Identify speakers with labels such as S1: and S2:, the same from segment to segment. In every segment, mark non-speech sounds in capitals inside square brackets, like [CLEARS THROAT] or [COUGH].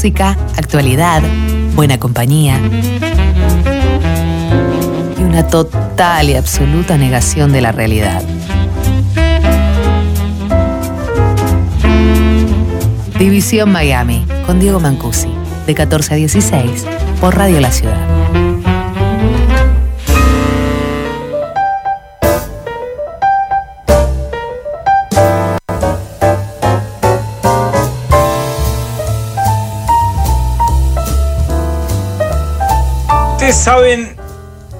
S1: música, actualidad, buena compañía y una total y absoluta negación de la realidad. División Miami, con Diego Mancusi, de 14 a 16, por Radio La Ciudad.
S2: Saben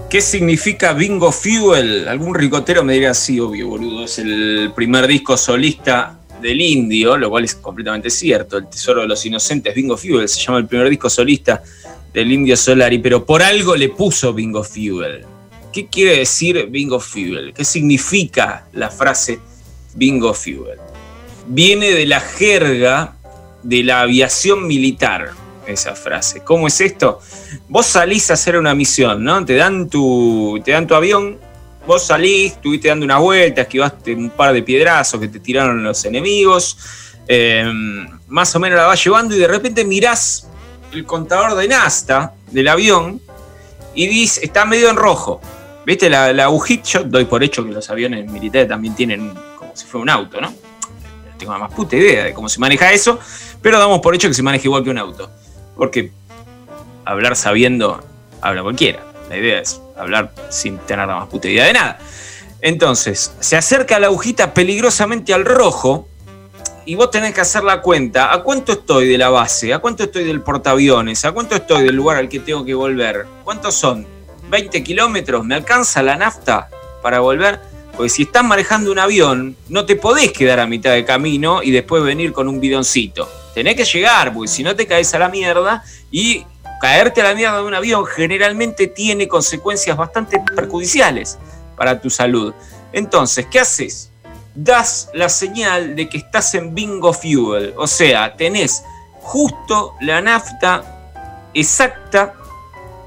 S2: qué significa Bingo Fuel? Algún ricotero me diría, sí, obvio, boludo. Es el primer disco solista del indio, lo cual es completamente cierto. El Tesoro de los Inocentes, Bingo Fuel, se llama el primer disco solista del indio Solari, pero por algo le puso Bingo Fuel. ¿Qué quiere decir Bingo Fuel? ¿Qué significa la frase Bingo Fuel? Viene de la jerga de la aviación militar, esa frase. ¿Cómo es esto? Vos salís a hacer una misión, ¿no? Te dan tu, te dan tu avión, vos salís, estuviste dando una vuelta, esquivaste un par de piedrazos que te tiraron los enemigos, eh, más o menos la vas llevando y de repente mirás el contador de Nasta del avión y dice, está medio en rojo. ¿Viste la, la agujita? Doy por hecho que los aviones militares también tienen como si fuera un auto, ¿no? No tengo la más puta idea de cómo se maneja eso, pero damos por hecho que se maneja igual que un auto. Porque hablar sabiendo, habla cualquiera. La idea es hablar sin tener la más puta idea de nada. Entonces, se acerca la agujita peligrosamente al rojo y vos tenés que hacer la cuenta. ¿A cuánto estoy de la base? ¿A cuánto estoy del portaaviones? ¿A cuánto estoy del lugar al que tengo que volver? ¿Cuántos son? ¿20 kilómetros? ¿Me alcanza la nafta para volver? Porque si estás manejando un avión, no te podés quedar a mitad de camino y después venir con un bidoncito. Tenés que llegar, porque si no te caes a la mierda y caerte a la mierda de un avión generalmente tiene consecuencias bastante perjudiciales para tu salud. Entonces, ¿qué haces? Das la señal de que estás en bingo fuel, o sea, tenés justo la nafta exacta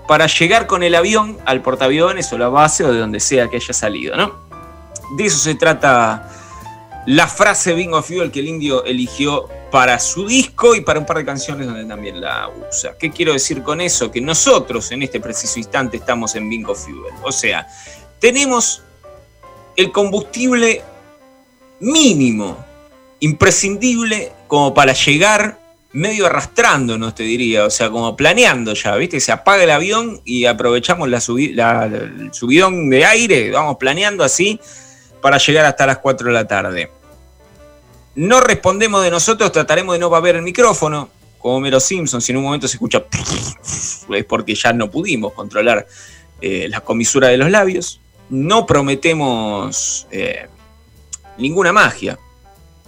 S2: para llegar con el avión al portaaviones o la base o de donde sea que haya salido, ¿no? De eso se trata la frase Bingo Fuel que el indio eligió para su disco y para un par de canciones donde también la usa. ¿Qué quiero decir con eso? Que nosotros en este preciso instante estamos en Bingo Fuel. O sea, tenemos el combustible mínimo, imprescindible, como para llegar medio arrastrándonos, te diría, o sea, como planeando ya, ¿viste? Se apaga el avión y aprovechamos la la, el subidón de aire, vamos planeando así para llegar hasta las 4 de la tarde. No respondemos de nosotros, trataremos de no ver el micrófono, como Mero Simpson, si en un momento se escucha es porque ya no pudimos controlar eh, la comisura de los labios. No prometemos eh, ninguna magia.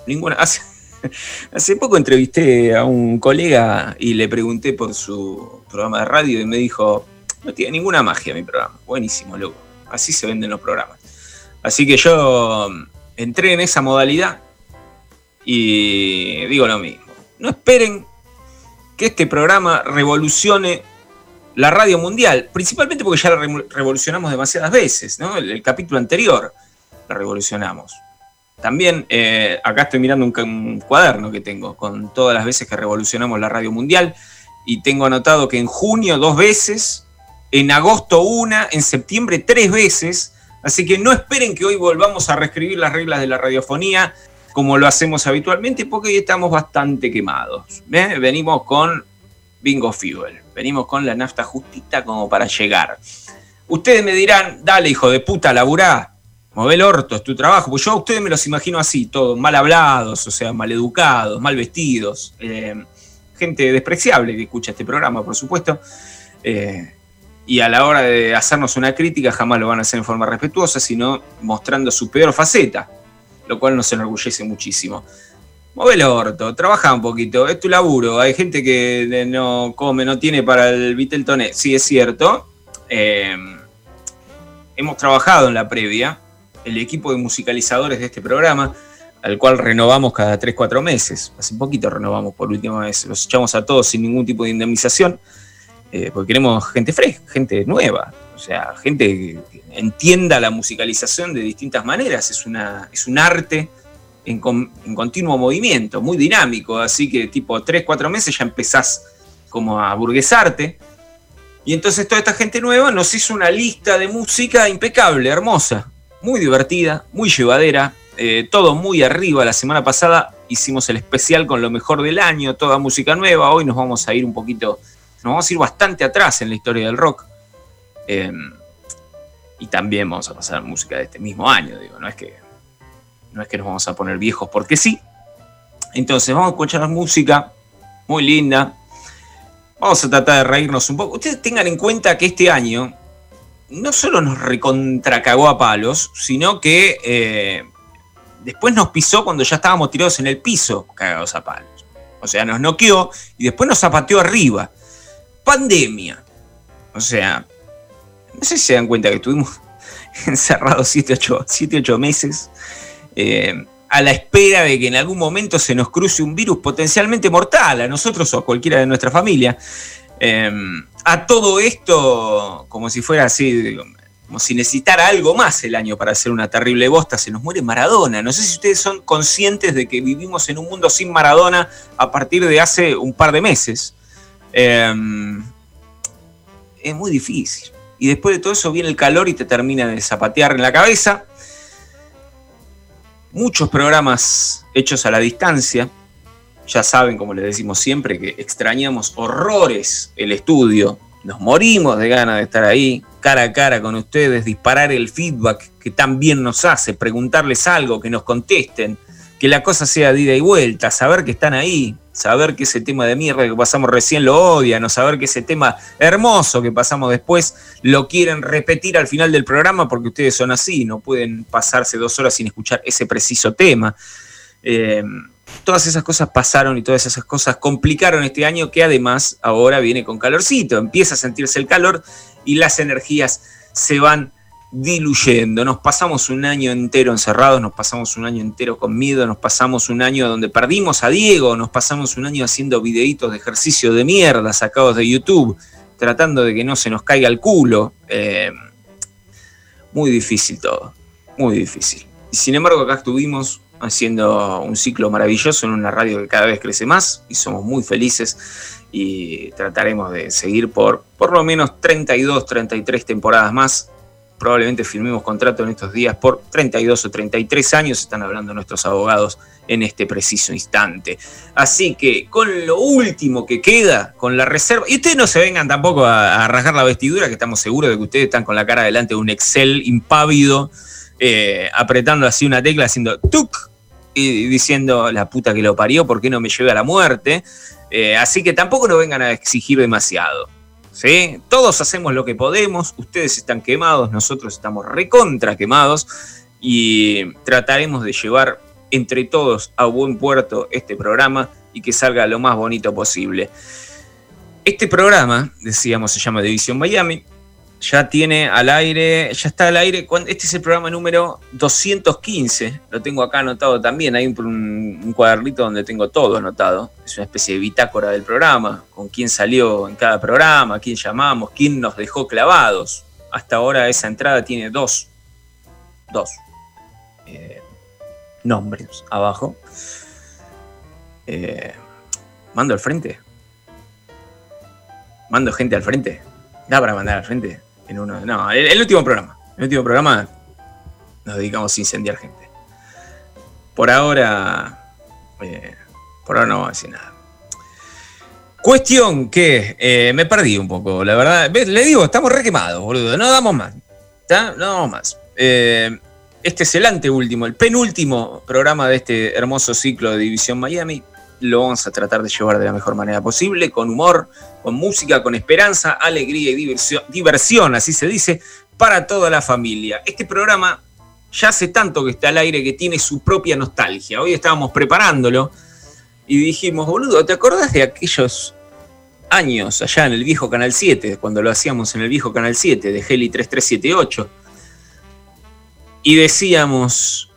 S2: Ninguna. Hace, [LAUGHS] hace poco entrevisté a un colega y le pregunté por su programa de radio y me dijo, no tiene ninguna magia mi programa. Buenísimo, loco. Así se venden los programas. Así que yo mm, entré en esa modalidad y digo lo mismo. No esperen que este programa revolucione la radio mundial, principalmente porque ya la revolucionamos demasiadas veces, ¿no? El, capítulo anterior la revolucionamos. También eh, acá estoy mirando un, cuaderno que tengo con todas las veces que revolucionamos la radio mundial y tengo anotado que en junio dos veces, en agosto una, en septiembre tres veces Así que no esperen que hoy volvamos a reescribir las reglas de la radiofonía como lo hacemos habitualmente, porque hoy estamos bastante quemados. Venimos con Bingo Fuel, venimos con la nafta justita como para llegar. Ustedes me dirán, dale hijo de puta, laburá, move el orto, es tu trabajo. Pues yo a ustedes me los imagino así, todos mal hablados, o sea, mal educados, mal vestidos. Eh, gente despreciable que escucha este programa, por supuesto. Eh, y a la hora de hacernos una crítica jamás lo van a hacer en forma respetuosa, sino mostrando su peor faceta, lo cual nos enorgullece muchísimo. Mueve el orto, trabaja un poquito, es tu laburo. Hay gente que no come, no tiene para el Viteltoné. Sí, es cierto. Eh, hemos trabajado en la previa, el equipo de musicalizadores de este programa, al cual renovamos cada 3-4 meses. Hace poquito renovamos por última vez. Los echamos a todos sin ningún tipo de indemnización. Eh, porque queremos gente fresca, gente nueva, o sea, gente que entienda la musicalización de distintas maneras, es, una, es un arte en, continuo movimiento, muy dinámico, así que tipo 3, 4 meses ya empezás como a Burguesarte. Y entonces toda esta gente nueva nos hizo una lista de música impecable, hermosa, muy divertida, muy llevadera, eh, todo muy arriba. La semana pasada hicimos el especial con lo mejor del año, toda música nueva. Hoy nos vamos a ir un poquito, nos vamos a ir bastante atrás en la historia del rock. Em, y también vamos a pasar música de este mismo año, digo, no es que, no es que nos vamos a poner viejos porque sí. Entonces vamos a escuchar música muy linda, Vamos a tratar de reírnos un poco. Ustedes tengan en cuenta que este año no solo nos recontracagó a palos, sino que eh, después nos pisó cuando ya estábamos tirados en el piso, cagados a palos. O sea, nos noqueó y después nos zapateó arriba. Pandemia. O sea, no sé si se dan cuenta que estuvimos [LAUGHS] encerrados 7, 8, meses. Eh, a la espera de que en algún momento se nos cruce un virus potencialmente mortal a nosotros o a cualquiera de nuestra familia. Em, a todo esto, como si fuera así, como si necesitara algo más el año para hacer una terrible bosta, se nos muere Maradona. No sé si ustedes son conscientes de que vivimos en un mundo sin Maradona a partir de hace un par de meses. Em, es muy difícil. Y después de todo eso viene el calor y te termina de zapatear en la cabeza muchos programas hechos a la distancia. Ya saben, como les decimos siempre, que extrañamos horrores el estudio. Nos morimos de ganas de estar ahí, cara a cara con ustedes, disparar el feedback que tan bien nos hace, preguntarles algo, que nos contesten, que la cosa sea de ida y vuelta, saber que están ahí, saber que ese tema de mierda que pasamos recién lo odian, o saber que ese tema hermoso que pasamos después lo quieren repetir al final del programa porque ustedes son así, no pueden pasarse dos horas sin escuchar ese preciso tema. Eh, todas esas cosas pasaron y todas esas cosas complicaron este año que además ahora viene con calorcito, empieza a sentirse el calor y las energías se van diluyendo. Nos pasamos un año entero encerrados, nos pasamos un año entero con miedo, nos pasamos un año donde perdimos a Diego, nos pasamos un año haciendo videitos de ejercicio de mierda sacados de YouTube, tratando de que no se nos caiga el culo. Eh, muy difícil todo, muy difícil. Sin embargo acá estuvimos haciendo un ciclo maravilloso en una radio que cada vez crece más y somos muy felices y trataremos de seguir por por lo menos 32, 33 temporadas más probablemente firmemos contrato en estos días por 32 o 33 años, están hablando nuestros abogados en este preciso instante. Así que con lo último que queda, con la reserva, y ustedes no se vengan tampoco a, rasgar la vestidura, que estamos seguros de que ustedes están con la cara delante de un Excel impávido, eh, apretando así una tecla, haciendo tuk, y diciendo la puta que lo parió, ¿por qué no me lleve a la muerte? Eh, así que tampoco nos vengan a exigir demasiado. ¿Sí? Todos hacemos lo que podemos, ustedes están quemados, nosotros estamos recontra quemados y trataremos de llevar entre todos a buen puerto este programa y que salga lo más bonito posible. Este programa, decíamos, se llama División Miami, ya tiene al aire, ya está al aire. Este es el programa número 215, lo tengo acá anotado también. Hay un, un, cuadernito donde tengo todo anotado. Es una especie de bitácora del programa, con quién salió en cada programa, quién llamamos, quién nos dejó clavados. Hasta ahora esa entrada tiene dos, dos eh, nombres abajo. Eh, mando al frente. Mando gente al frente. Da para mandar al frente en uno. No, el, último programa. El último programa nos dedicamos a incendiar gente. Por ahora. Eh, por ahora no vamos a decir nada. Cuestión que eh, me perdí un poco, la verdad. Le digo, estamos re quemados, boludo. No damos más. No damos más. Eh, este es el anteúltimo, el penúltimo programa de este hermoso ciclo de División Miami lo vamos a tratar de llevar de la mejor manera posible, con humor, con música, con esperanza, alegría y diversión, diversión, así se dice, para toda la familia. Este programa ya hace tanto que está al aire que tiene su propia nostalgia. Hoy estábamos preparándolo y dijimos, boludo, ¿te acordás de aquellos años allá en el viejo Canal 7, cuando lo hacíamos en el viejo Canal 7 de Heli 3378? Y decíamos,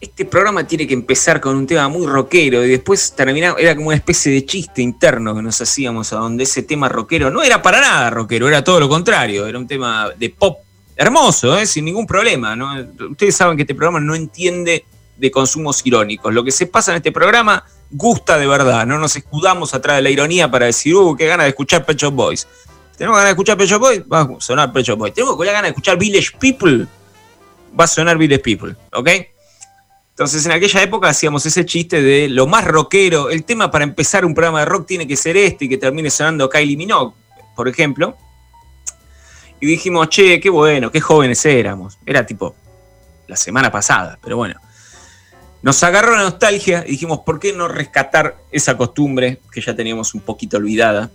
S2: este programa tiene que empezar con un tema muy rockero y después terminar, era como una especie de chiste interno que nos hacíamos a donde ese tema rockero no era para nada rockero, era todo lo contrario, era un tema de pop hermoso, ¿eh? sin ningún problema. Ustedes saben que este programa no entiende de consumos irónicos. Lo que se pasa en este programa gusta de verdad, no nos escudamos atrás de la ironía para decir, uh, qué ganas de escuchar Pecho Boys. ¿Tenemos ganas de escuchar Pecho Boys? Va a sonar Pecho Boys. ¿Tenemos ganas de escuchar Village People? Va a sonar Village People, ¿ok? Entonces en aquella época hacíamos ese chiste de lo más rockero, el tema para empezar un programa de rock tiene que ser este y que termine sonando Kylie Minogue, por ejemplo. Y dijimos, che, qué bueno, qué jóvenes éramos. Era tipo la semana pasada, pero bueno. Nos agarró la nostalgia y dijimos, ¿por qué no rescatar esa costumbre que ya teníamos un poquito olvidada?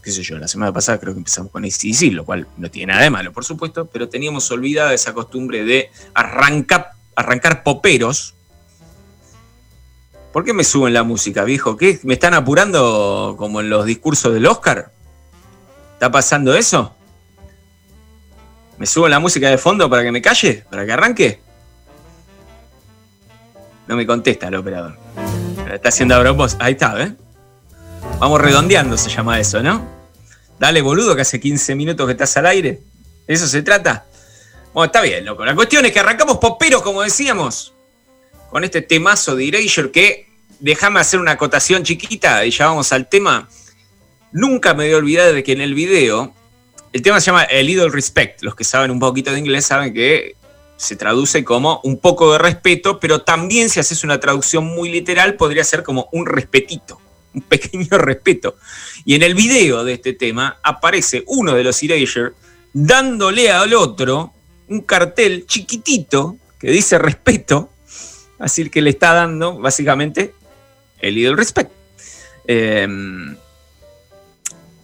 S2: qué sé yo, la semana pasada creo que empezamos con ACDC, lo cual no tiene nada de malo, por supuesto, pero teníamos olvidada esa costumbre de arrancar, arrancar poperos. ¿Por qué me suben la música, viejo? ¿Qué? ¿Me están apurando como en los discursos del Oscar? ¿Está pasando eso? ¿Me suben la música de fondo para que me calle? ¿Para que arranque? No me contesta el operador. Está haciendo a. Ahí está, ¿eh? Vamos redondeando, se llama eso, ¿no? Dale, boludo, que hace 15 minutos que estás al aire. eso se trata? Bueno, está bien, loco. La cuestión es que arrancamos poperos, como decíamos, con este temazo de Erasure que, déjame hacer una acotación chiquita y ya vamos al tema. Nunca me voy a olvidar de que en el video, el tema se llama El Idol Respect. Los que saben un poquito de inglés saben que se traduce como un poco de respeto, pero también si haces una traducción muy literal podría ser como un respetito, [LAUGHS] un pequeño respeto. Y en el video de este tema aparece uno de los Erasure dándole al otro un cartel chiquitito que dice respeto, así que le está dando básicamente el Idol Respect. Em,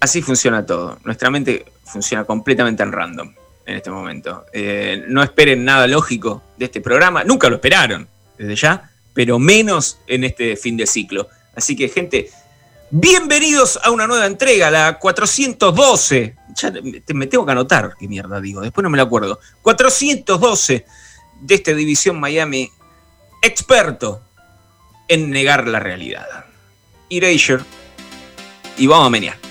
S2: así funciona todo. Nuestra mente funciona completamente en random en este momento. Eh, no esperen nada lógico de este programa. Nunca lo esperaron desde ya, pero menos en este fin de ciclo. Así que, gente, bienvenidos a una nueva entrega, la 412. Ya me tengo que anotar, qué mierda digo, después no me lo acuerdo. 412 de esta División Miami, experto en negar la realidad. Erasure y vamos a menear.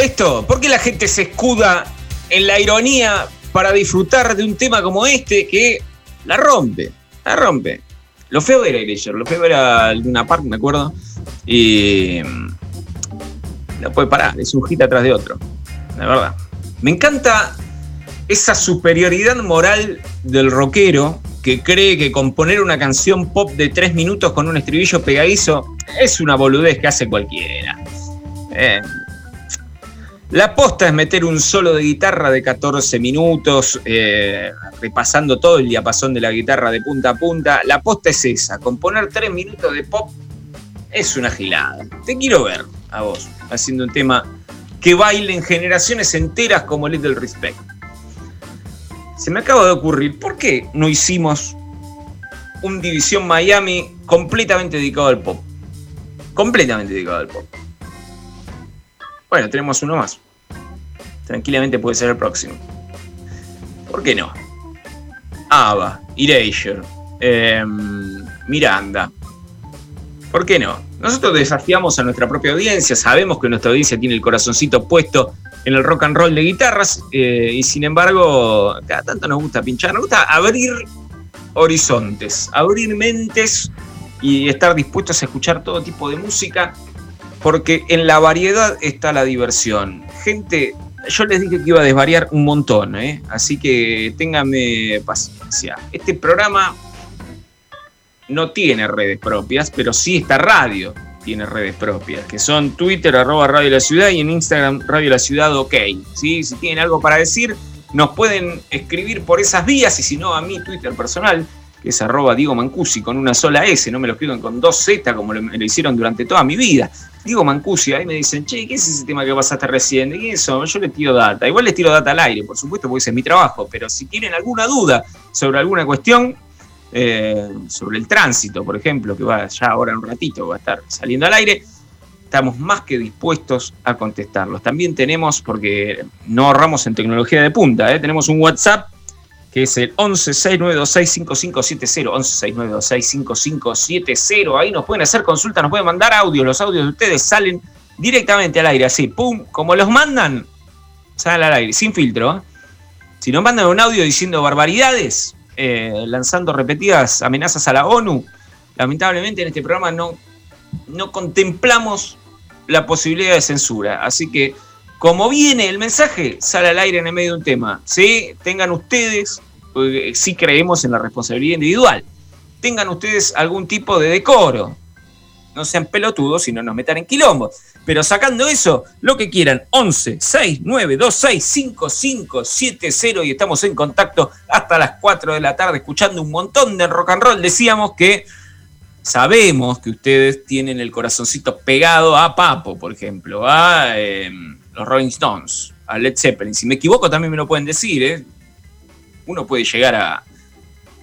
S2: Esto? ¿Por qué la gente se escuda en la ironía para disfrutar de un tema como este que la rompe? La rompe. Lo feo era Erasure, lo feo era Luna Park, me acuerdo. Y. No puede parar, es un hit atrás de otro. La verdad. Me encanta esa superioridad moral del rockero que cree que componer una canción pop de tres minutos con un estribillo pegadizo es una boludez que hace cualquiera. Eh, la aposta es meter un solo de guitarra de 14 minutos, eh, repasando todo el diapasón de la guitarra de punta a punta. La aposta es esa, componer tres minutos de pop es una gilada. Te quiero ver a vos haciendo un tema que bailen generaciones enteras como Little Respect. Se me acaba de ocurrir, ¿por qué no hicimos un División Miami completamente dedicado al pop? Completamente dedicado al pop. Bueno, tenemos uno más. Tranquilamente puede ser el próximo. ¿Por qué no? Ava, Erasure, em, Miranda. ¿Por qué no? Nosotros desafiamos a nuestra propia audiencia, sabemos que nuestra audiencia tiene el corazoncito puesto en el rock and roll de guitarras eh, y sin embargo cada tanto nos gusta pinchar, nos gusta abrir horizontes, abrir mentes y estar dispuestos a escuchar todo tipo de música porque en la variedad está la diversión. Gente, yo les dije que iba a desvariar un montón, ¿eh? así que ténganme paciencia. Este programa no tiene redes propias, pero sí esta radio tiene redes propias, que son Twitter, arroba Radio La Ciudad y en Instagram Radio La Ciudad OK. Si tienen algo para decir, nos pueden escribir por esas vías y si no a mi Twitter personal, que es arroba Diego Mancusi con una sola S, no me lo escriban con dos Z como lo, hicieron durante toda mi vida. Diego Mancusi, ahí me dicen, che, ¿qué es ese tema que pasaste recién? ¿Y eso? Yo les tiro data. Igual les tiro data al aire, por supuesto, porque ese es mi trabajo, pero si tienen alguna duda sobre alguna cuestión, eh, sobre el tránsito, por ejemplo, que va ya ahora un ratito, va a estar saliendo al aire, estamos más que dispuestos a contestarlos. También tenemos, porque no ahorramos en tecnología de punta, ¿eh? tenemos un WhatsApp que es el 1169265570, 1169265570. Ahí nos pueden hacer consultas, nos pueden mandar audios. Los audios de ustedes salen directamente al aire, así, pum, como los mandan, salen al aire, sin filtro. ¿eh? Si nos mandan un audio diciendo barbaridades, eh, lanzando repetidas amenazas a la ONU, lamentablemente en este programa no, no contemplamos la posibilidad de censura. Así que como viene el mensaje, sale al aire en el medio de un tema. ¿sí? Tengan ustedes, si creemos en la responsabilidad individual, tengan ustedes algún tipo de decoro. No sean pelotudos y no nos metan en quilombo. Pero sacando eso, lo que quieran, 11 6 9 2 6 5 5 7 0 y estamos en contacto hasta las 4 de la tarde escuchando un montón de rock and roll. Decíamos que sabemos que ustedes tienen el corazoncito pegado a Papo, por ejemplo, a... Em, los Rolling Stones, a Led Zeppelin. Si me equivoco también me lo pueden decir, ¿eh? Uno puede llegar a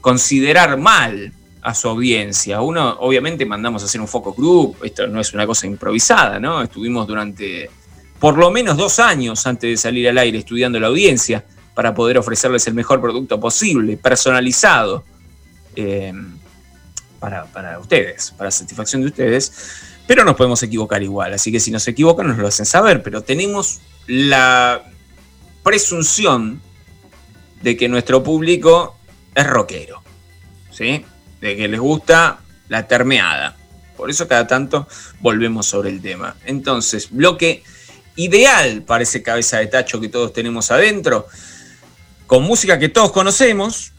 S2: considerar mal a su audiencia. Uno, obviamente, mandamos a hacer un focus group, esto no es una cosa improvisada, ¿no? Estuvimos durante por lo menos dos años antes de salir al aire estudiando la audiencia para poder ofrecerles el mejor producto posible, personalizado, eh, para, para ustedes, para satisfacción de ustedes. Pero nos podemos equivocar igual, así que si nos equivocan nos lo hacen saber, pero tenemos la presunción de que nuestro público es rockero, ¿sí? De que les gusta la termeada. Por eso cada tanto volvemos sobre el tema. Entonces, bloque ideal para ese cabeza de tacho que todos tenemos adentro, con música que todos conocemos,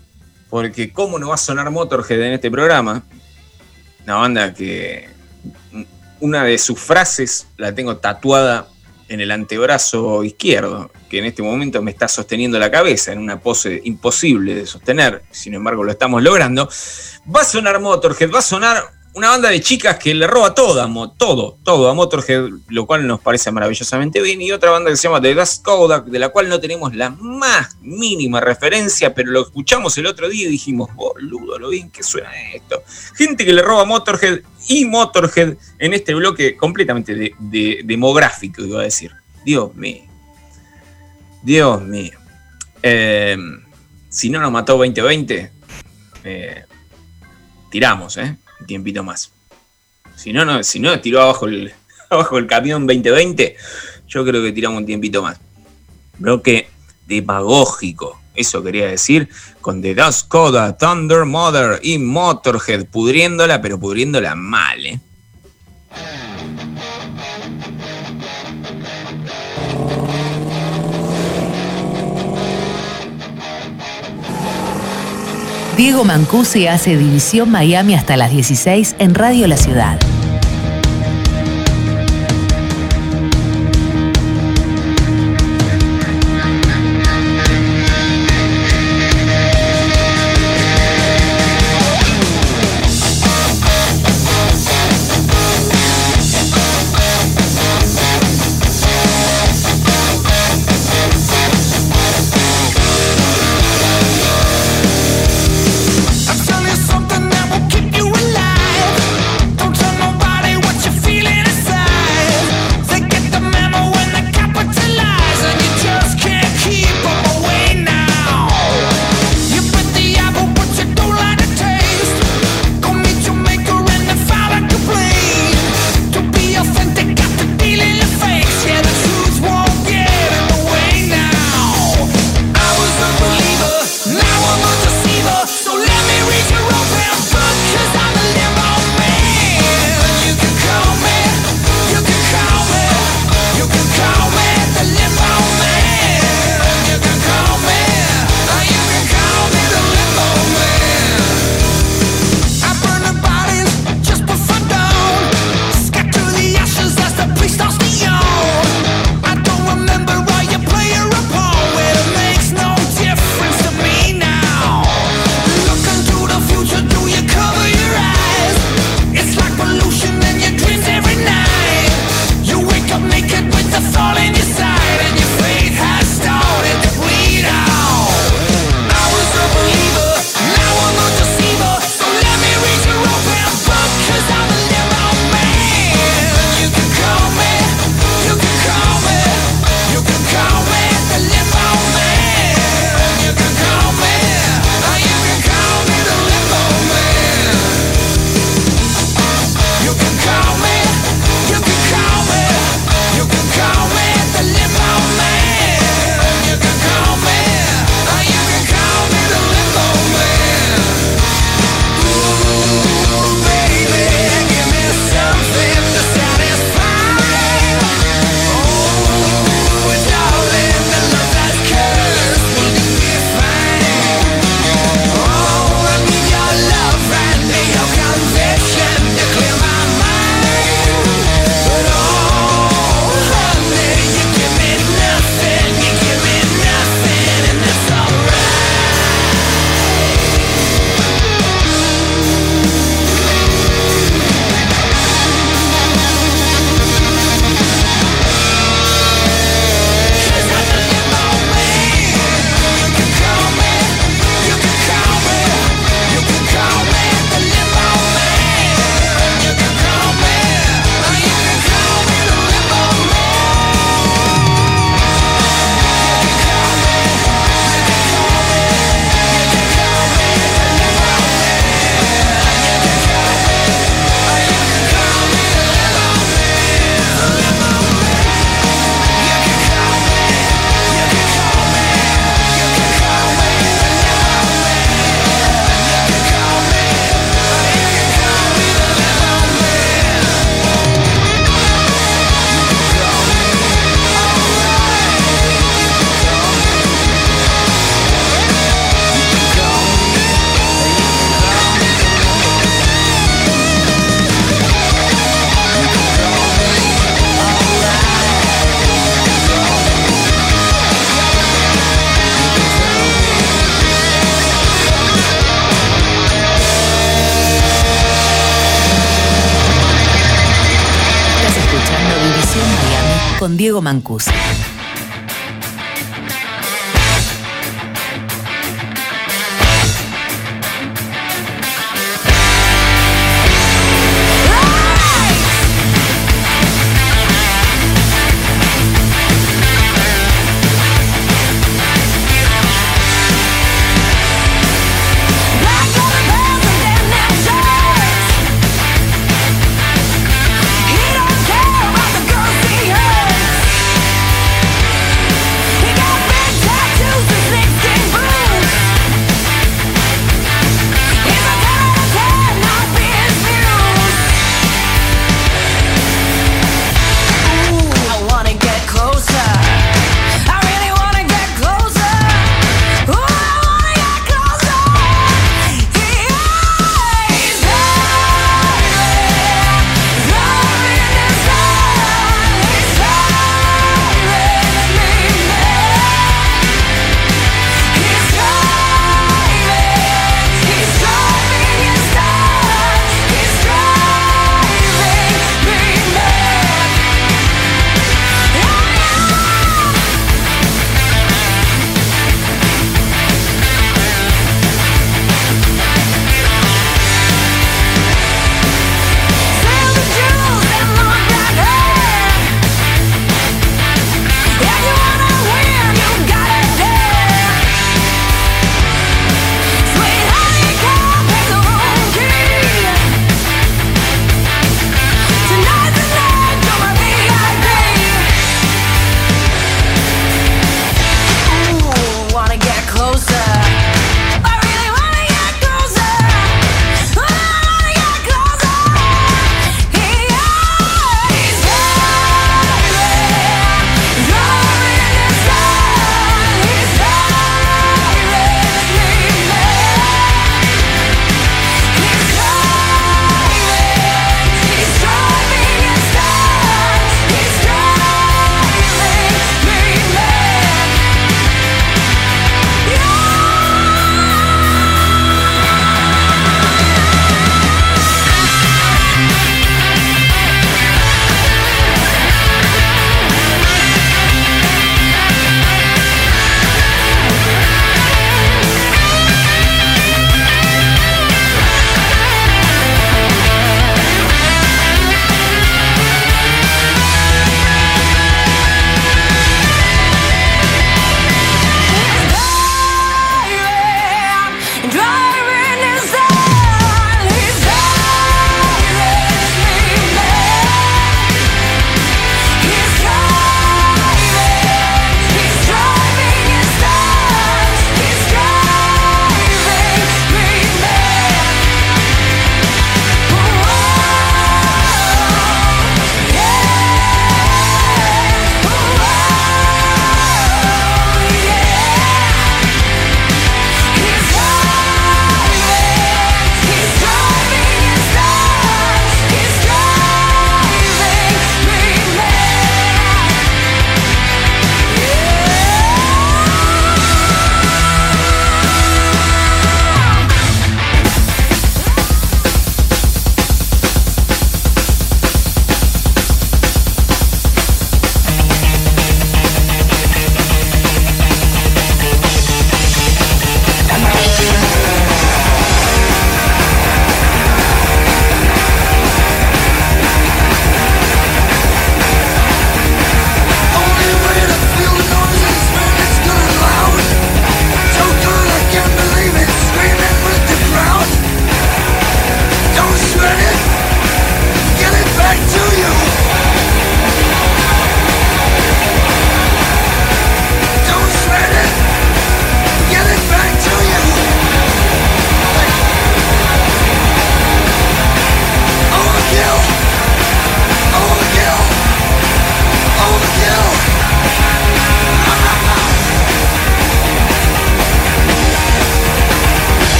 S2: porque cómo no va a sonar Motorhead en este programa, una banda que una de sus frases la tengo tatuada en el antebrazo izquierdo, que en este momento me está sosteniendo la cabeza en una pose imposible de sostener, sin embargo lo estamos logrando. Va a sonar Motorhead, va a sonar una banda de chicas que le roba todo, todo, todo a Motorhead, lo cual nos parece maravillosamente bien, y otra banda que se llama The Dust Kodak, de la cual no tenemos la más mínima referencia, pero lo escuchamos el otro día y dijimos, boludo, lo bien que suena esto. Gente que le roba a Motorhead y Motorhead en este bloque completamente demográfico, iba a decir. Dios mío. Dios mío. Eh, si no nos mató 2020, eh, tiramos, ¿eh? Un tiempito más. Si no, no, si no tiró abajo el, [LAUGHS] bajo el camión 2020, yo creo que tiramos un tiempito más. Bloque demagógico, eso quería decir, con The Dust Coda, Thunder Mother y Motorhead, pudriéndola, pero pudriéndola mal, ¿eh?
S3: Diego Mancusi hace División Miami hasta las 16 en Radio La Ciudad.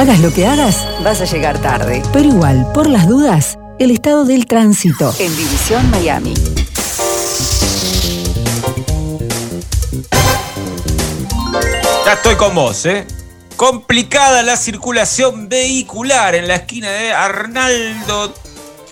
S3: Hagas lo que hagas, vas a llegar tarde. Pero igual, por las dudas, el estado del tránsito en División Miami.
S2: Ya estoy con vos, ¿eh? Complicada la circulación vehicular en la esquina de Arnaldo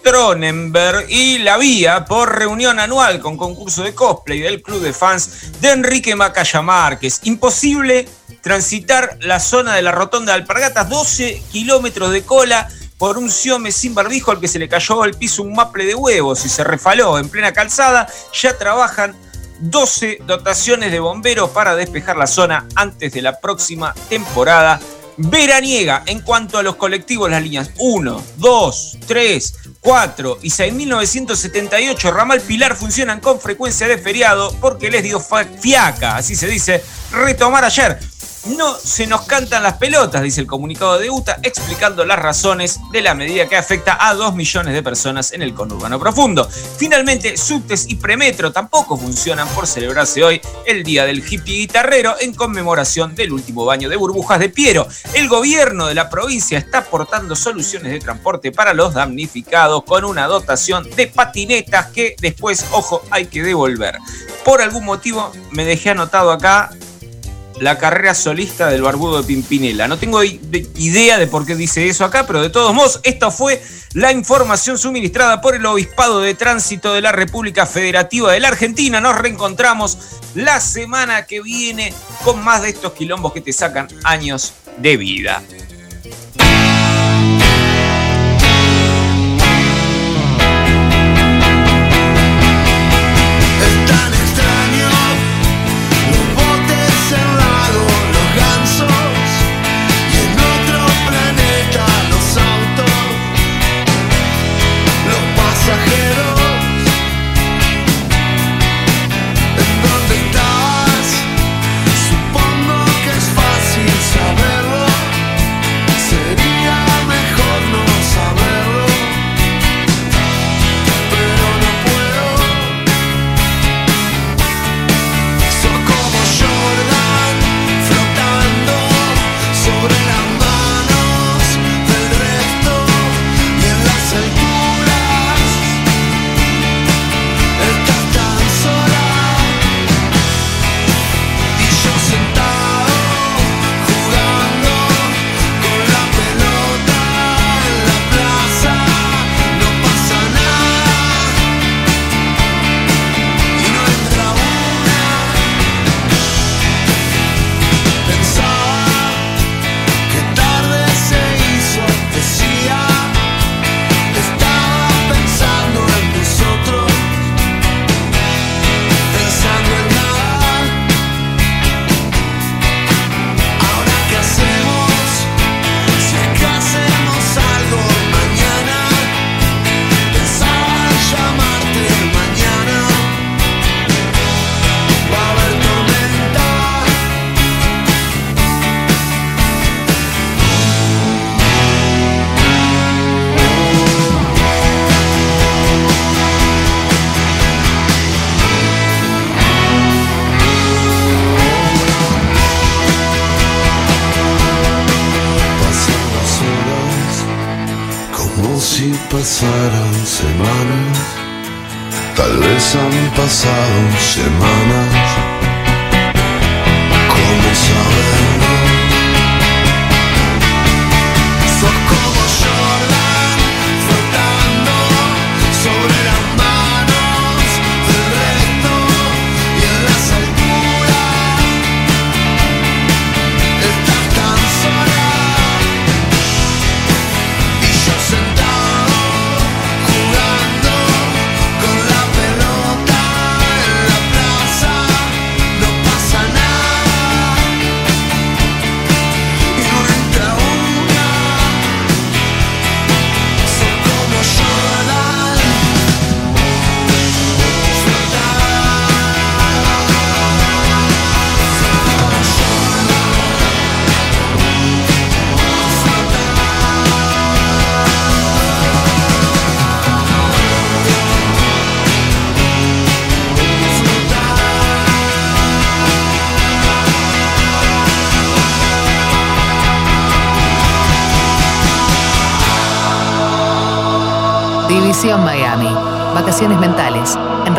S2: Tronenberg y la vía por reunión anual con concurso de cosplay del club de fans de Enrique Macaya Márquez. Imposible transitar la zona de la rotonda de Alpargatas, 12 kilómetros de cola por un siome sin barbijo al que se le cayó al piso un maple de huevos y se refaló en plena calzada. Ya trabajan 12 dotaciones de bomberos para despejar la zona antes de la próxima temporada veraniega. En cuanto a los colectivos, las líneas 1, 2, 3, 4 y 6.978 Ramal Pilar funcionan con frecuencia de feriado porque les dio fiaca, así se dice, retomar ayer. No se nos cantan las pelotas, dice el comunicado de UTA, explicando las razones de la medida que afecta a 2 millones de personas en el conurbano profundo. Finalmente, subtes y premetro tampoco funcionan por celebrarse hoy el Día del Hippie Guitarrero en conmemoración del último baño de burbujas de Piero. El gobierno de la provincia está aportando soluciones de transporte para los damnificados con una dotación de patinetas que después, ojo, hay que devolver. Por algún motivo me dejé anotado acá la carrera solista del barbudo de Pimpinela. No tengo idea de por qué dice eso acá, pero de todos modos, esta fue la información suministrada por el Obispado de Tránsito de la República Federativa de la Argentina. Nos reencontramos la semana que viene con más de estos quilombos que te sacan años de vida.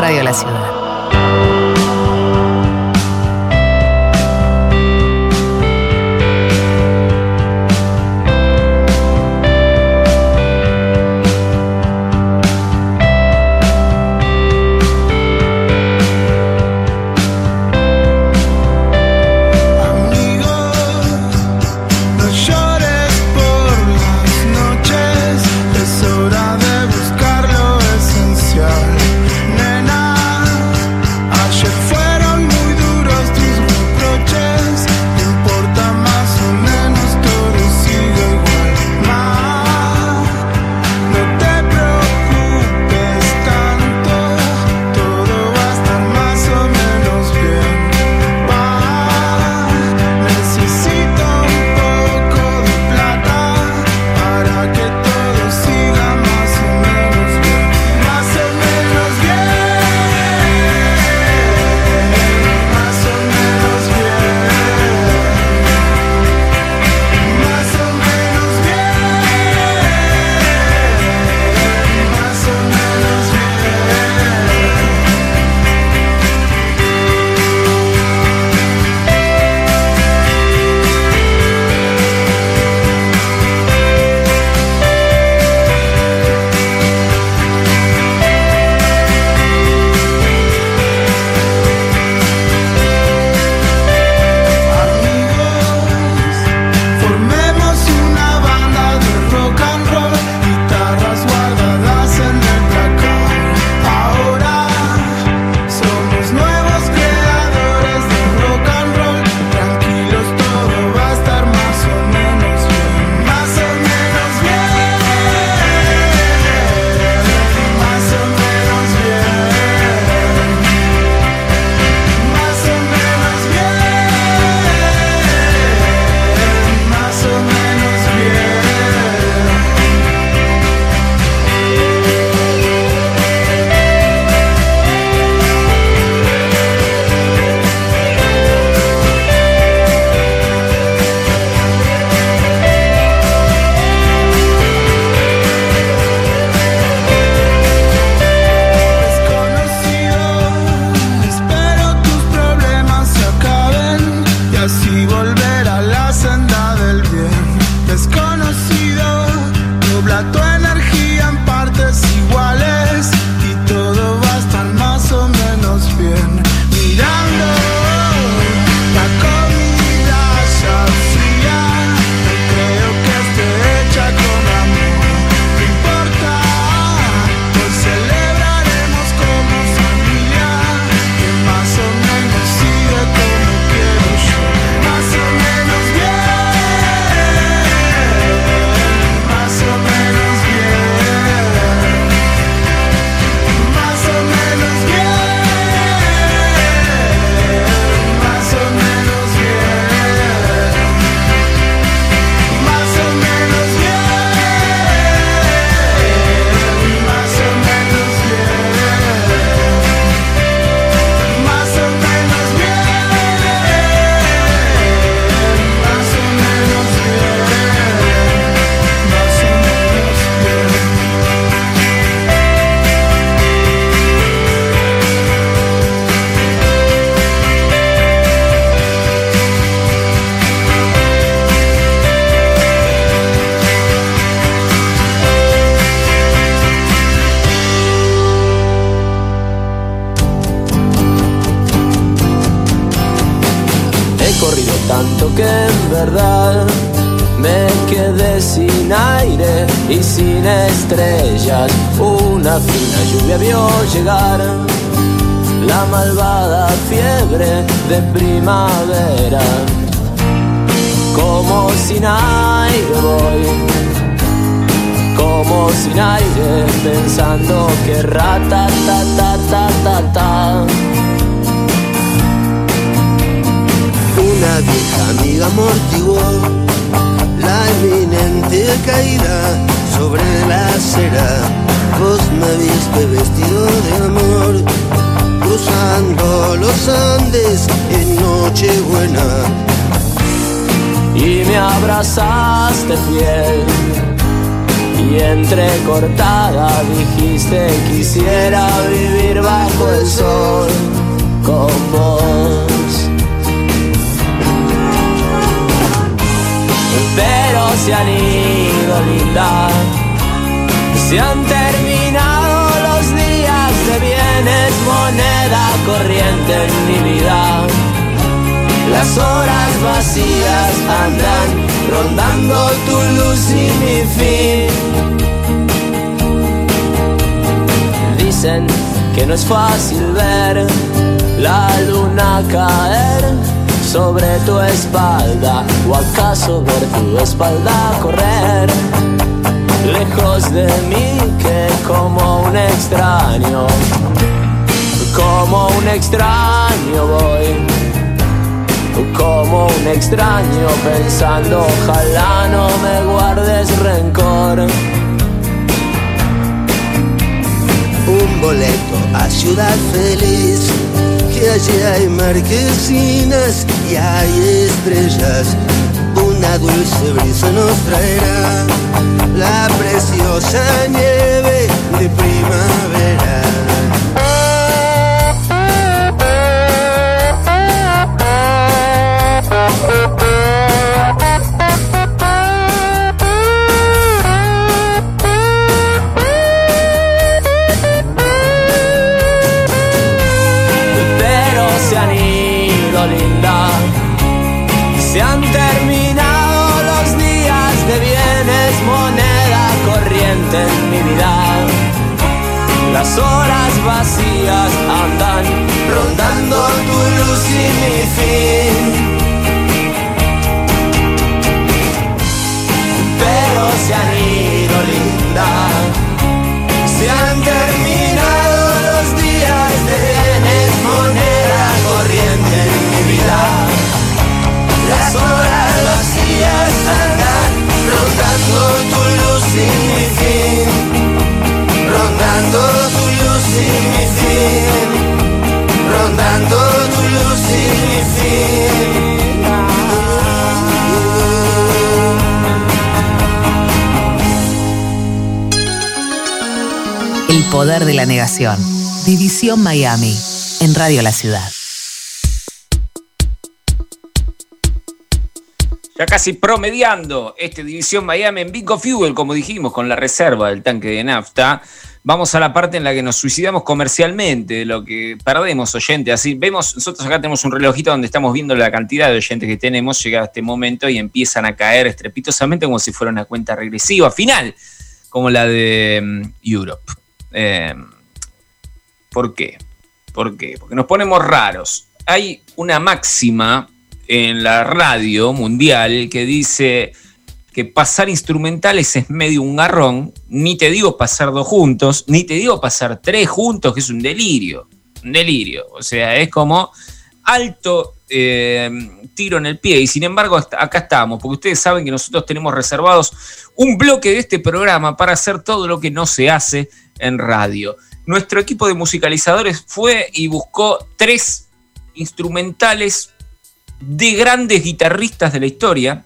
S1: Radio La Ciudad.
S4: Dicen que no es fácil ver la luna caer sobre tu espalda o acaso ver tu espalda correr. Lejos de mí que como un extraño como un extraño voy como un extraño pensando ojalá no me guardes rencor.
S5: Un boleto a Ciudad Feliz, que allí hay marquesinas y hay estrellas. Una dulce brisa nos traerá la preciosa nieve de primavera.
S4: Las horas vacías andan rondando tu luz y mi fin.
S1: El poder de la negación. División Miami, en Radio La Ciudad.
S2: Ya casi promediando este División Miami en Bingo Fuel, como dijimos, con la reserva del tanque de nafta vamos a la parte en la que nos suicidamos comercialmente, lo que perdemos oyentes. Así vemos, nosotros acá tenemos un relojito donde estamos viendo la cantidad de oyentes que tenemos, llega a este momento y empiezan a caer estrepitosamente como si fuera una cuenta regresiva final, como la de mm, Europe. Eh, ¿Por qué? ¿Por qué? Porque nos ponemos raros. Hay una máxima en la radio mundial que dice que pasar instrumentales es medio un garrón, ni te digo pasar dos juntos, ni te digo pasar tres juntos, que es un delirio, un delirio. O sea, es como alto eh, tiro en el pie. Y sin embargo, acá estamos, porque ustedes saben que nosotros tenemos reservados un bloque de este programa para hacer todo lo que no se hace en radio. Nuestro equipo de musicalizadores fue y buscó tres instrumentales de grandes guitarristas de la historia,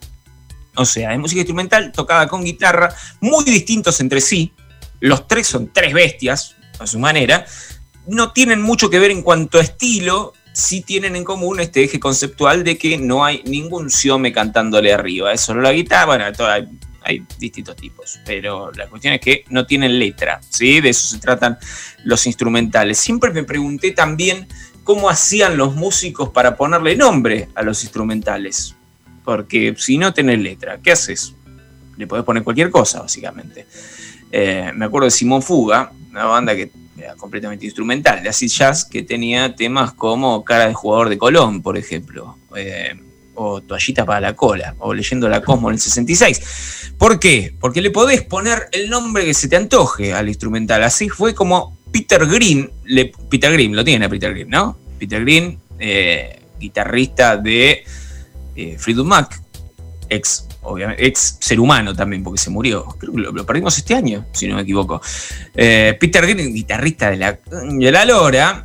S2: o sea, es música instrumental tocada con guitarra, muy distintos entre sí. Los tres son tres bestias, a su manera. No tienen mucho que ver en cuanto a estilo, sí tienen en común este eje conceptual de que no hay ningún siome cantándole arriba. Es solo la guitarra, bueno, hay, hay, distintos tipos, pero la cuestión es que no tienen letra, ¿sí? De eso se tratan los instrumentales. Siempre me pregunté también cómo hacían los músicos para ponerle nombre a los instrumentales. Porque si no tenés letra, ¿qué haces? Le podés poner cualquier cosa, básicamente. Eh, me acuerdo de Simón Fuga, una banda que era completamente instrumental, de acid jazz, que tenía temas como Cara de jugador de Colón, por ejemplo, eh, o Toallita para la cola, o Leyendo la Cosmo en el 66. ¿Por qué? Porque le podés poner el nombre que se te antoje al instrumental. Así fue como Peter Green, Peter Green, lo tiene Peter Green, ¿no? Peter Green, eh, guitarrista de eh, Mac, ex, ex ser humano también, porque se murió. Creo que lo, perdimos este año, si no me equivoco. Eh, Peter Green, guitarrista de la, de la Lora,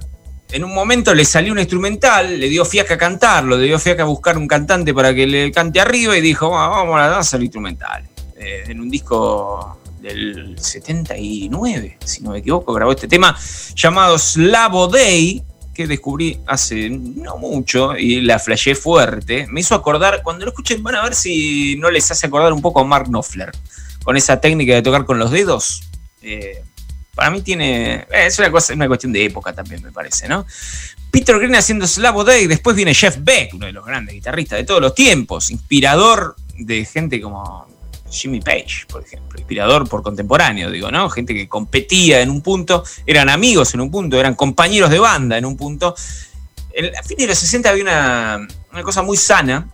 S2: en un momento le salió un instrumental, le dio fiaca a cantarlo, le dio fiaca a buscar un cantante para que le cante arriba y dijo, vamos a danza el instrumental. Eh, en un disco del 79, si no me equivoco, grabó este tema llamado Slavo Day, que descubrí hace no mucho y la flashé fuerte. Me hizo acordar, cuando lo escuchen van a ver si no les hace acordar un poco a Mark Knopfler, con esa técnica de tocar con los dedos. Eh, para mí tiene. Eh, es una, cuestión de época también, me parece, ¿no? Peter Green haciendo Slavo Day, después viene Jeff Beck, uno de los grandes guitarristas de todos los tiempos, inspirador de gente como Jimmy Page, por ejemplo, inspirador por contemporáneo, digo, ¿no? Gente que competía en un punto, eran amigos en un punto, eran compañeros de banda en un punto. En, a fines de los 60 había una, una cosa muy sana,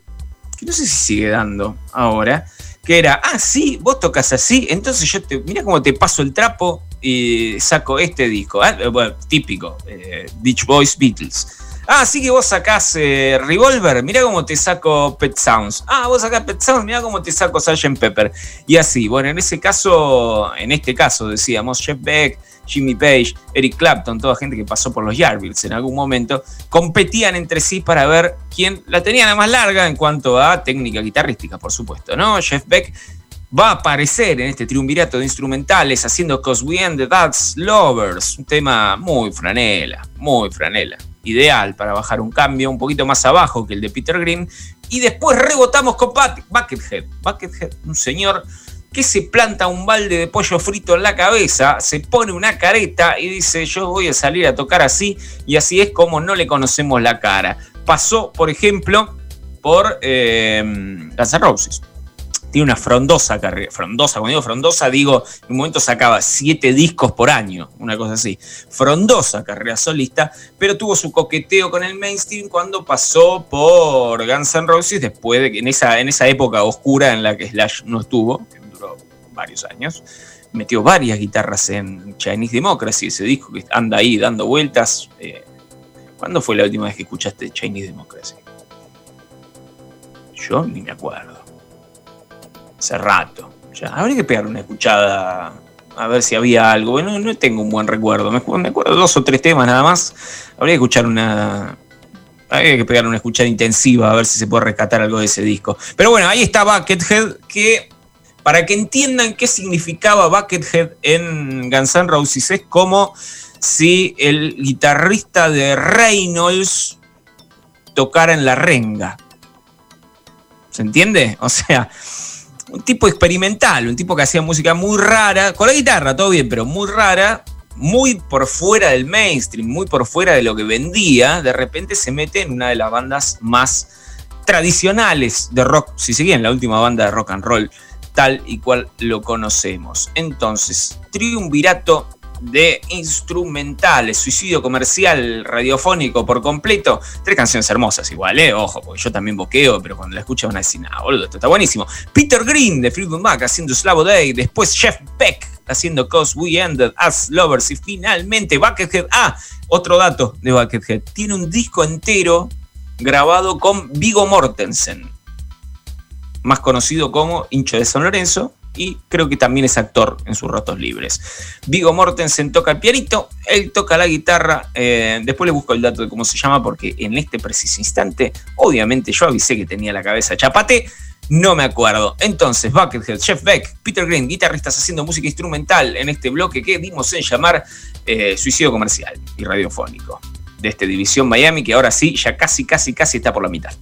S2: que no sé si sigue dando ahora, que era, ah, sí, vos tocas así, entonces yo te, mira cómo te paso el trapo y saco este disco, ah, bueno, típico, eh, Beach Boys Beatles Ah, sí que vos sacás eh, Revolver, mirá cómo te saco Pet Sounds. Ah, vos sacás Pet Sounds, mirá cómo te saco Sgt. Pepper. Y así, bueno, en ese caso, en este caso decíamos Jeff Beck, Jimmy Page, Eric Clapton, toda gente que pasó por los Yardbirds en algún momento, competían entre sí para ver quién la tenía la más larga en cuanto a técnica guitarrística, por supuesto, ¿no? Jeff Beck va a aparecer en este triunvirato de instrumentales haciendo Cause We Ended That's Lovers, un tema muy franela, muy franela ideal para bajar un cambio un poquito más abajo que el de Peter Green. Y después rebotamos con Buckethead. Buckethead, un señor que se planta un balde de pollo frito en la cabeza, se pone una careta y dice yo voy a salir a tocar así y así es como no le conocemos la cara. Pasó, por ejemplo, por eh, tiene una frondosa carrera. Frondosa, cuando digo frondosa, digo, en un momento sacaba siete discos por año, una cosa así. Frondosa carrera solista, pero tuvo su coqueteo con el mainstream cuando pasó por Guns N' Roses, después de que en esa, en esa época oscura en la que Slash no estuvo, que duró varios años. Metió varias guitarras en Chinese Democracy, ese disco que anda ahí dando vueltas. Eh, ¿Cuándo fue la última vez que escuchaste Chinese Democracy? Yo ni me acuerdo hace rato. Ya, habría que pegar una escuchada a ver si había algo. Bueno, no tengo un buen recuerdo. Me, acuerdo dos o tres temas nada más. Habría que escuchar una. Habría que pegar una escuchada intensiva a ver si se puede rescatar algo de ese disco. Pero bueno, ahí está Buckethead, que para que entiendan qué significaba Buckethead en Guns N' Roses, es como si el guitarrista de Reynolds tocara en la renga. ¿Se entiende? O sea, un tipo experimental, un tipo que hacía música muy rara, con la guitarra, todo bien, pero muy rara, muy por fuera del mainstream, muy por fuera de lo que vendía, de repente se mete en una de las bandas más tradicionales de rock, si seguían la última banda de rock and roll, tal y cual lo conocemos. Entonces, triunvirato de instrumentales, suicidio comercial, radiofónico por completo. Tres canciones hermosas igual, ¿eh? Ojo, porque yo también boqueo, pero cuando la escuchan van a decir, nah, boludo, esto está buenísimo. Peter Green de Fleetwood Mac haciendo Slavo Day, después Jeff Beck haciendo Cause We Ended as Lovers y finalmente Buckethead. Ah, otro dato de Buckethead. Tiene un disco entero grabado con Vigo Mortensen, más conocido como Hincho de San Lorenzo, y creo que también es actor en sus ratos libres. Vigo Mortensen toca el pianito, él toca la guitarra, eh, después le busco el dato de cómo se llama porque en este preciso instante, obviamente yo avisé que tenía la cabeza chapate, no me acuerdo. Entonces, Buckethead, Jeff Beck, Peter Green, guitarristas haciendo música instrumental en este bloque que dimos en llamar eh, Suicidio Comercial y Radiofónico de esta división Miami que ahora sí, ya casi, casi, casi está por la mitad.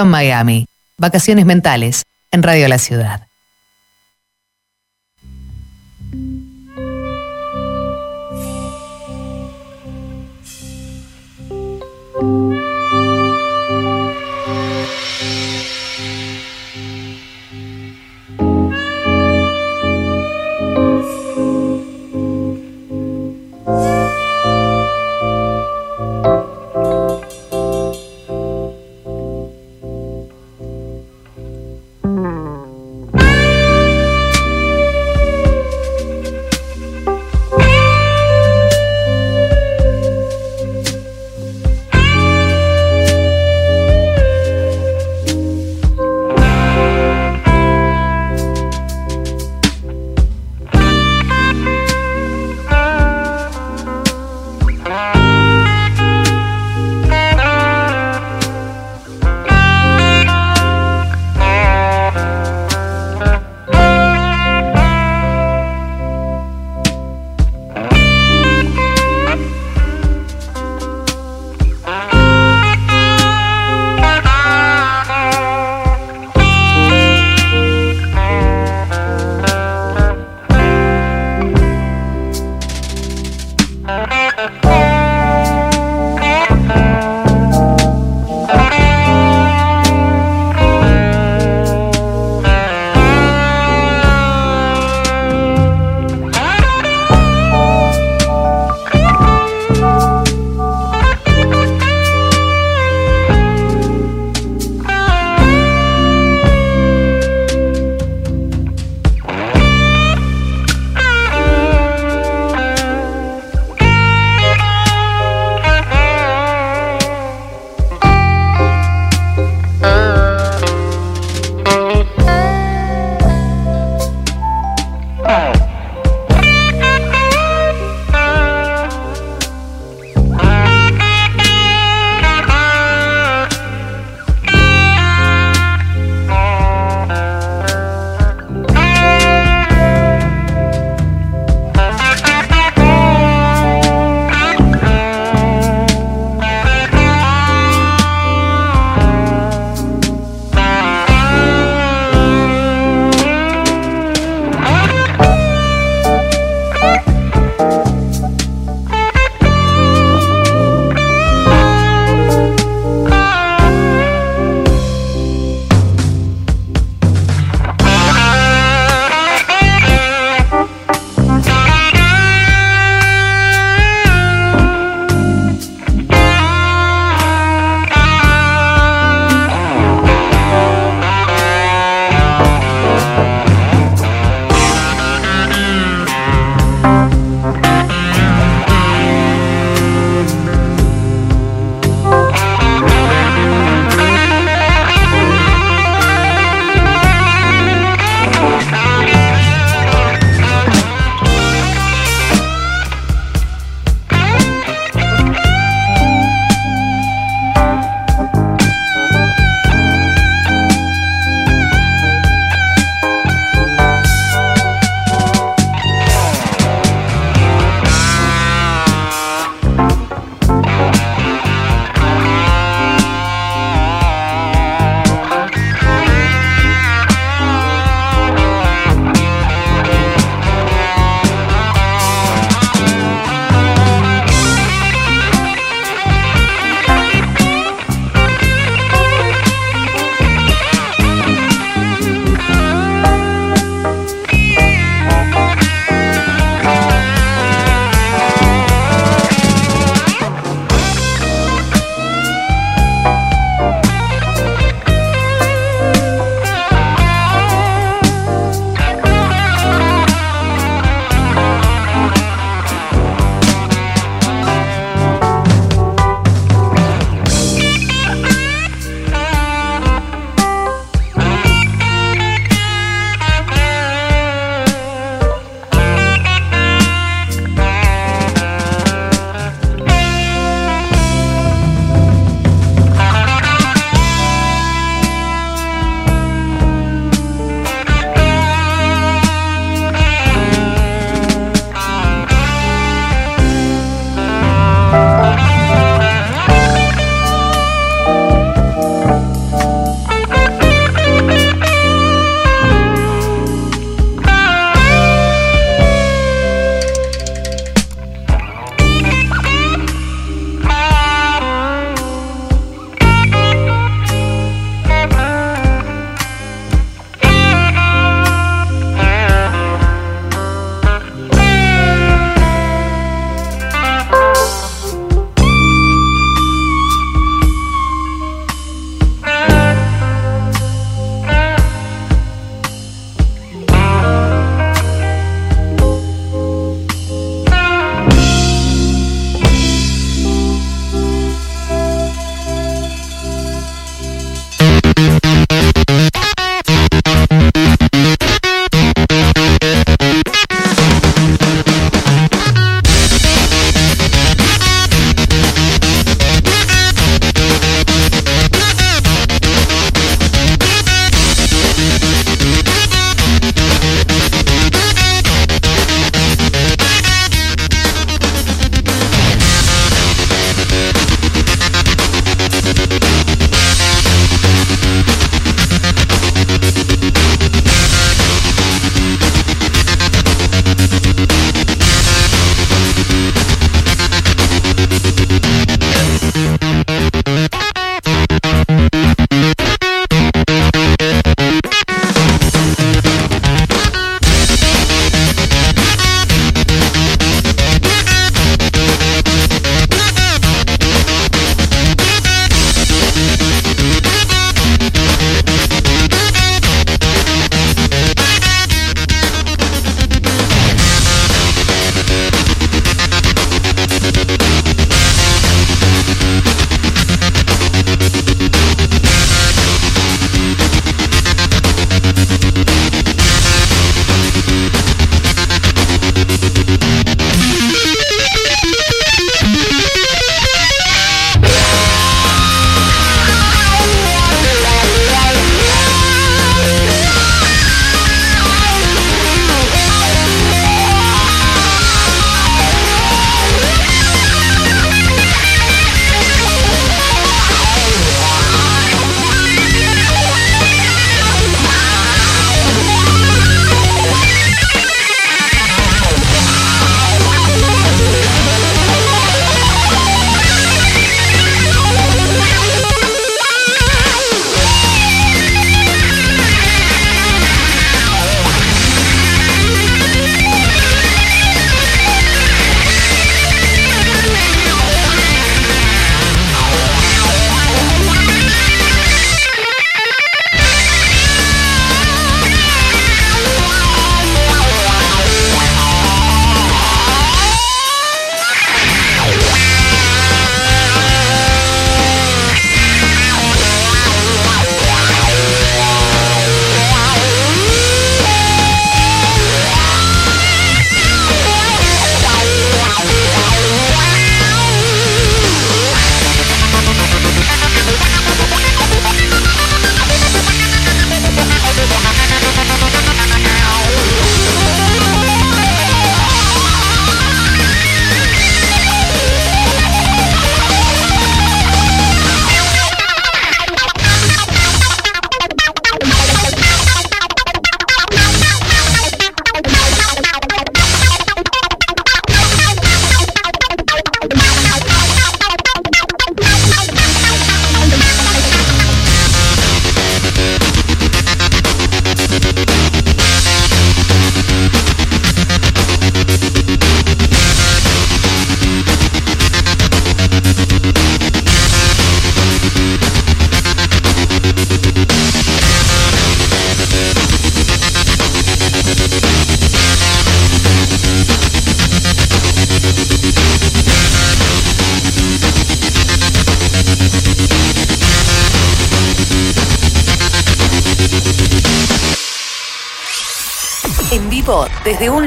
S3: Miami. Vacaciones mentales en Radio La Ciudad.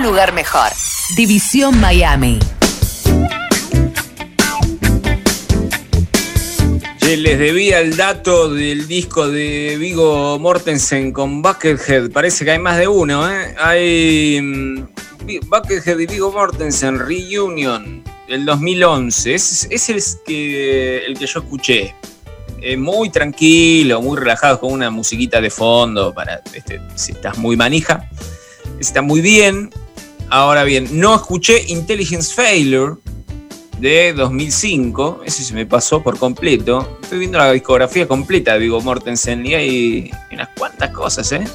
S1: Lugar mejor. División Miami.
S2: les debía el dato del disco de Vigo Mortensen con Buckethead. Parece que hay más de uno, ¿eh? Hay mm, Buckethead y Vigo Mortensen Reunion del 2011. Es, es el, que, el que yo escuché. Eh, muy tranquilo, muy relajado, con una musiquita de fondo para este, si estás muy manija. Está muy bien. Ahora bien, no escuché Intelligence Failure de 2005. Ese se me pasó por completo. Estoy viendo la discografía completa de Vigo Mortensen y hay unas cuantas cosas, ¿eh?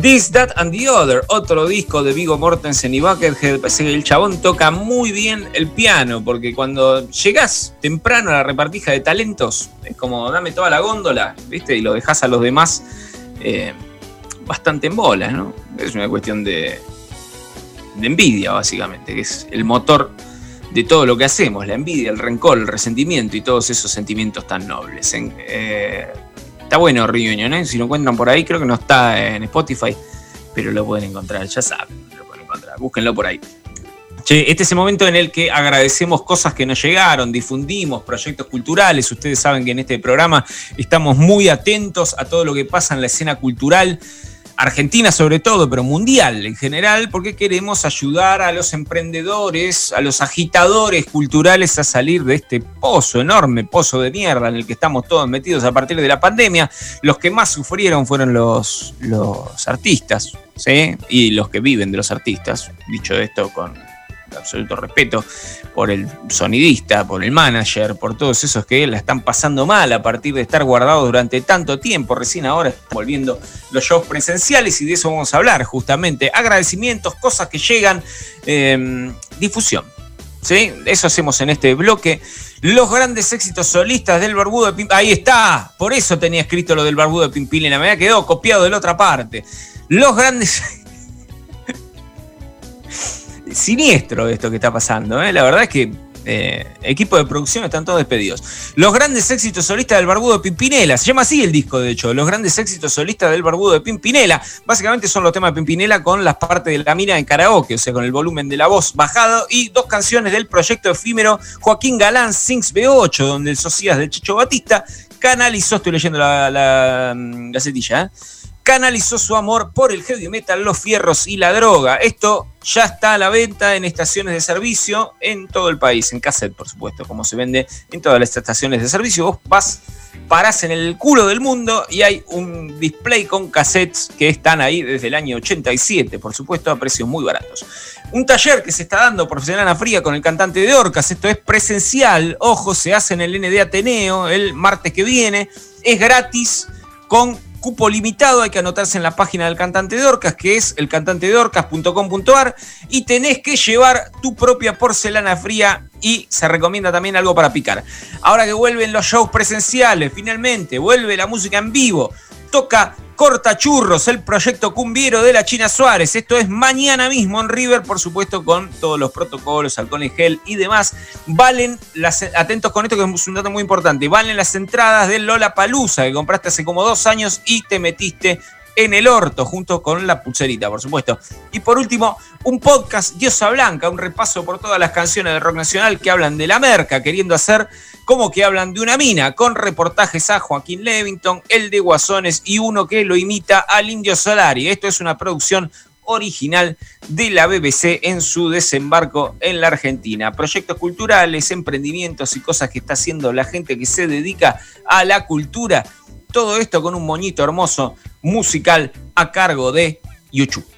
S2: This, That and the Other, otro disco de Vigo Mortensen y Buckethead. Parece que el chabón toca muy bien el piano, porque cuando llegás temprano a la repartija de talentos, es como dame toda la góndola, ¿viste? Y lo dejas a los demás eh, bastante en bola, ¿no? Es una cuestión de, de envidia, básicamente, que es el motor de todo lo que hacemos, la envidia, el rencor, el resentimiento y todos esos sentimientos tan nobles. Eh, está bueno Reunion, ¿eh? si lo encuentran por ahí, creo que no está en Spotify, pero lo pueden encontrar, ya saben, lo pueden encontrar, búsquenlo por ahí. Che, este es el momento en el que agradecemos cosas que nos llegaron, difundimos proyectos culturales. Ustedes saben que en este programa estamos muy atentos a todo lo que pasa en la escena cultural. Argentina sobre todo, pero mundial en general, porque queremos ayudar a los emprendedores, a los agitadores culturales a salir de este pozo, enorme pozo de mierda en el que estamos todos metidos a partir de la pandemia. Los que más sufrieron fueron los, los artistas, ¿sí? Y los que viven de los artistas, dicho esto con absoluto respeto por el sonidista, por el manager, por todos esos que la están pasando mal a partir de estar guardados durante tanto tiempo. Recién ahora están volviendo los shows presenciales y de eso vamos a hablar justamente. Agradecimientos, cosas que llegan, em, difusión. ¿Sí? Eso hacemos en este bloque. Los grandes éxitos solistas del Barbudo de Pimpilena. Ahí está. Por eso tenía escrito lo del Barbudo de Pimpilena. Me había quedado copiado de la otra parte. Los grandes [LAUGHS] siniestro esto que está pasando. ¿eh? La verdad es que eh, equipo de producción están todos despedidos. Los grandes éxitos solistas del Barbudo de Pimpinela. Se llama así el disco, de hecho. Los grandes éxitos solistas del Barbudo de Pimpinela. Básicamente son los temas de Pimpinela con las partes de la mira en karaoke, o sea, con el volumen de la voz bajado. Y dos canciones del proyecto efímero Joaquín Galán Sings B8, donde el Socias del Chicho Batista canalizó. Estoy leyendo la, la, mm, ¿eh? Canalizó su amor por el heavy metal, los fierros y la droga. Esto ya está a la venta en estaciones de servicio en todo el país, en cassette, por supuesto, como se vende en todas las estaciones de servicio. Vos vas, parás en el culo del mundo y hay un display con cassettes que están ahí desde el año 87, por supuesto, a precios muy baratos. Un taller que se está dando profesional a Fría con el cantante de Orcas, esto es presencial, ojo, se hace en el ND Ateneo el martes que viene, es gratis con cupo limitado, hay que anotarse en la página del cantante de Orcas, que es elcantantedeorcas.com.ar, y tenés que llevar tu propia porcelana fría y se recomienda también algo para picar. Ahora que vuelven los shows presenciales, finalmente, vuelve la música en vivo, toca Corta Churros, el proyecto cumbiero de la China Suárez. Esto es mañana mismo en River, por supuesto, con todos los protocolos, alcohol en gel y demás. Valen las, atentos con esto que es un dato muy importante, valen las entradas del Lola Palusa que compraste hace como dos años y te metiste en el orto, junto con la pulserita, por supuesto. Y por último, un podcast Diosa Blanca, un repaso por todas las canciones de rock nacional que hablan de la merca, queriendo hacer como que hablan de una mina, con reportajes a Joaquín Levington, el de Guasones y uno que lo imita al Indio Solari. Esto es una producción original de la BBC en su desembarco en la Argentina. Proyectos culturales, emprendimientos y cosas que está haciendo la gente que se dedica a la cultura. Todo esto con un moñito hermoso musical a cargo de YouTube.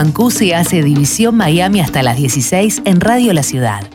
S6: Diego Mancusi hace División Miami hasta las 16 en Radio La Ciudad.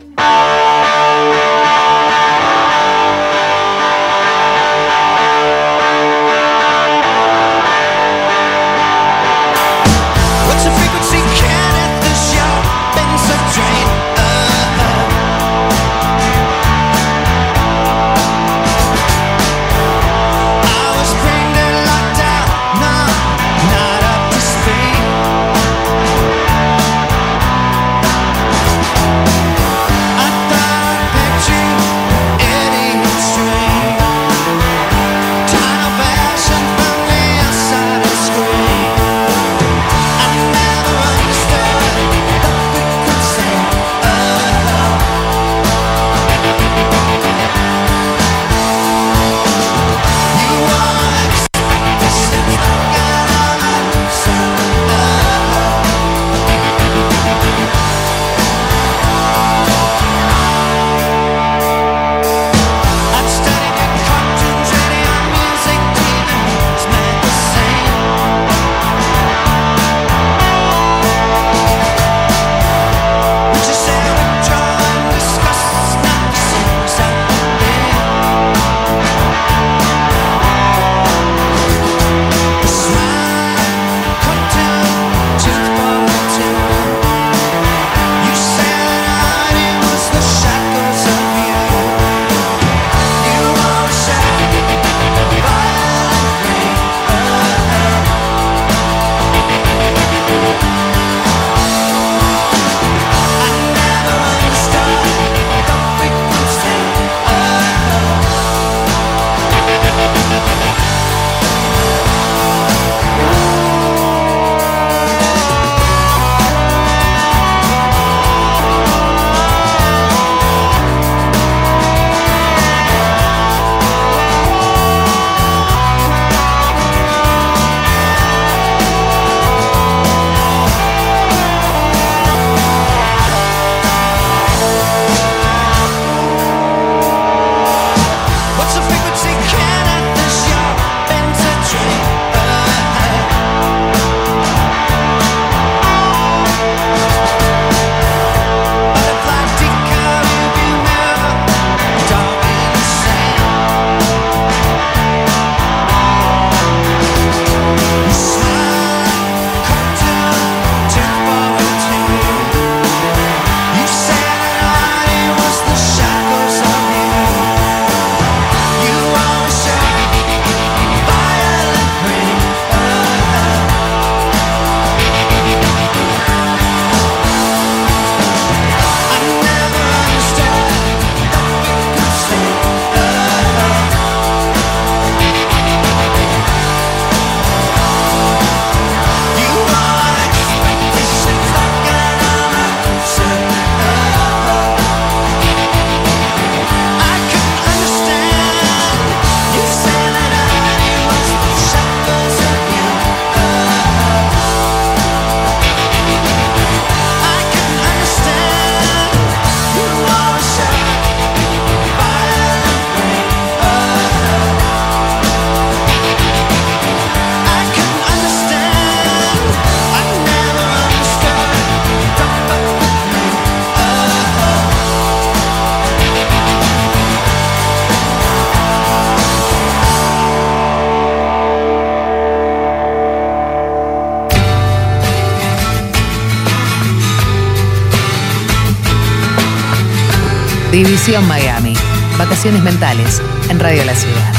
S5: Miami. Vacaciones mentales en Radio La Ciudad.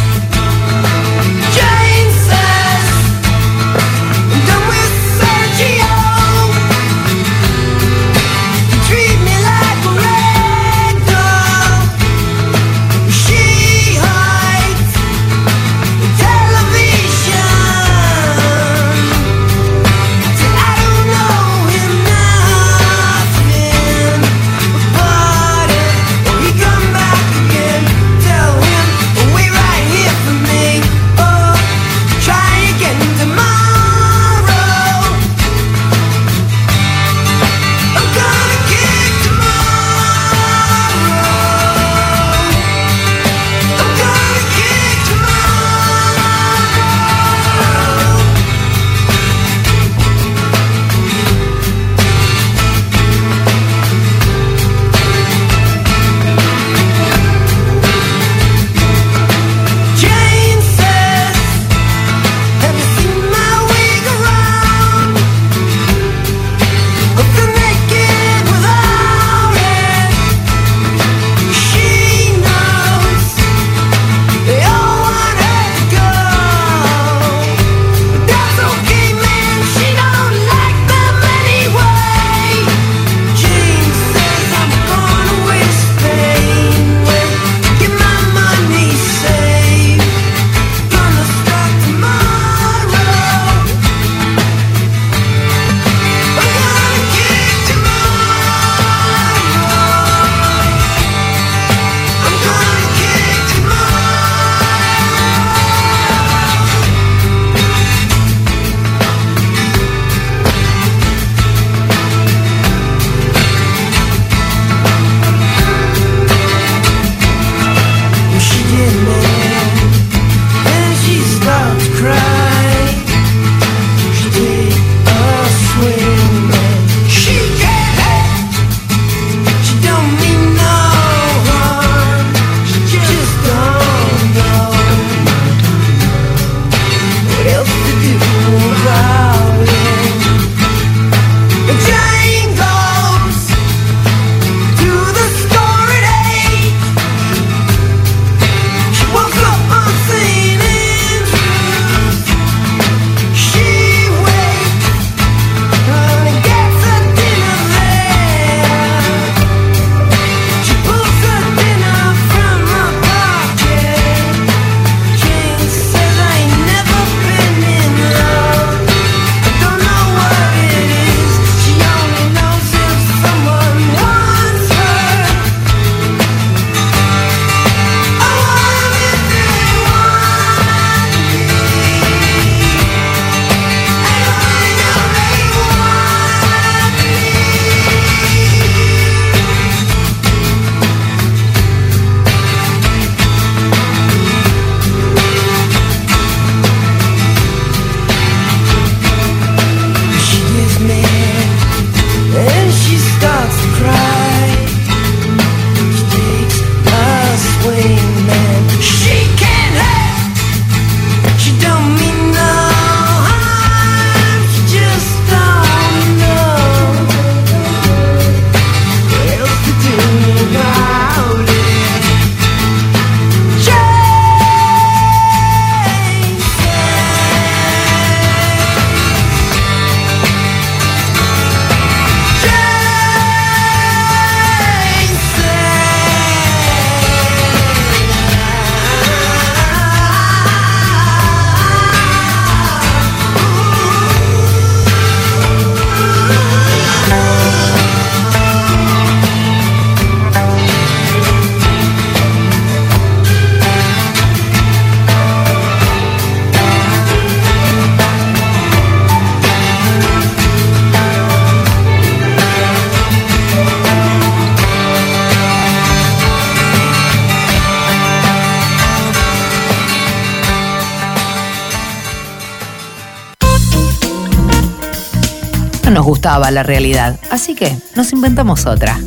S5: la realidad, así que nos inventamos otra.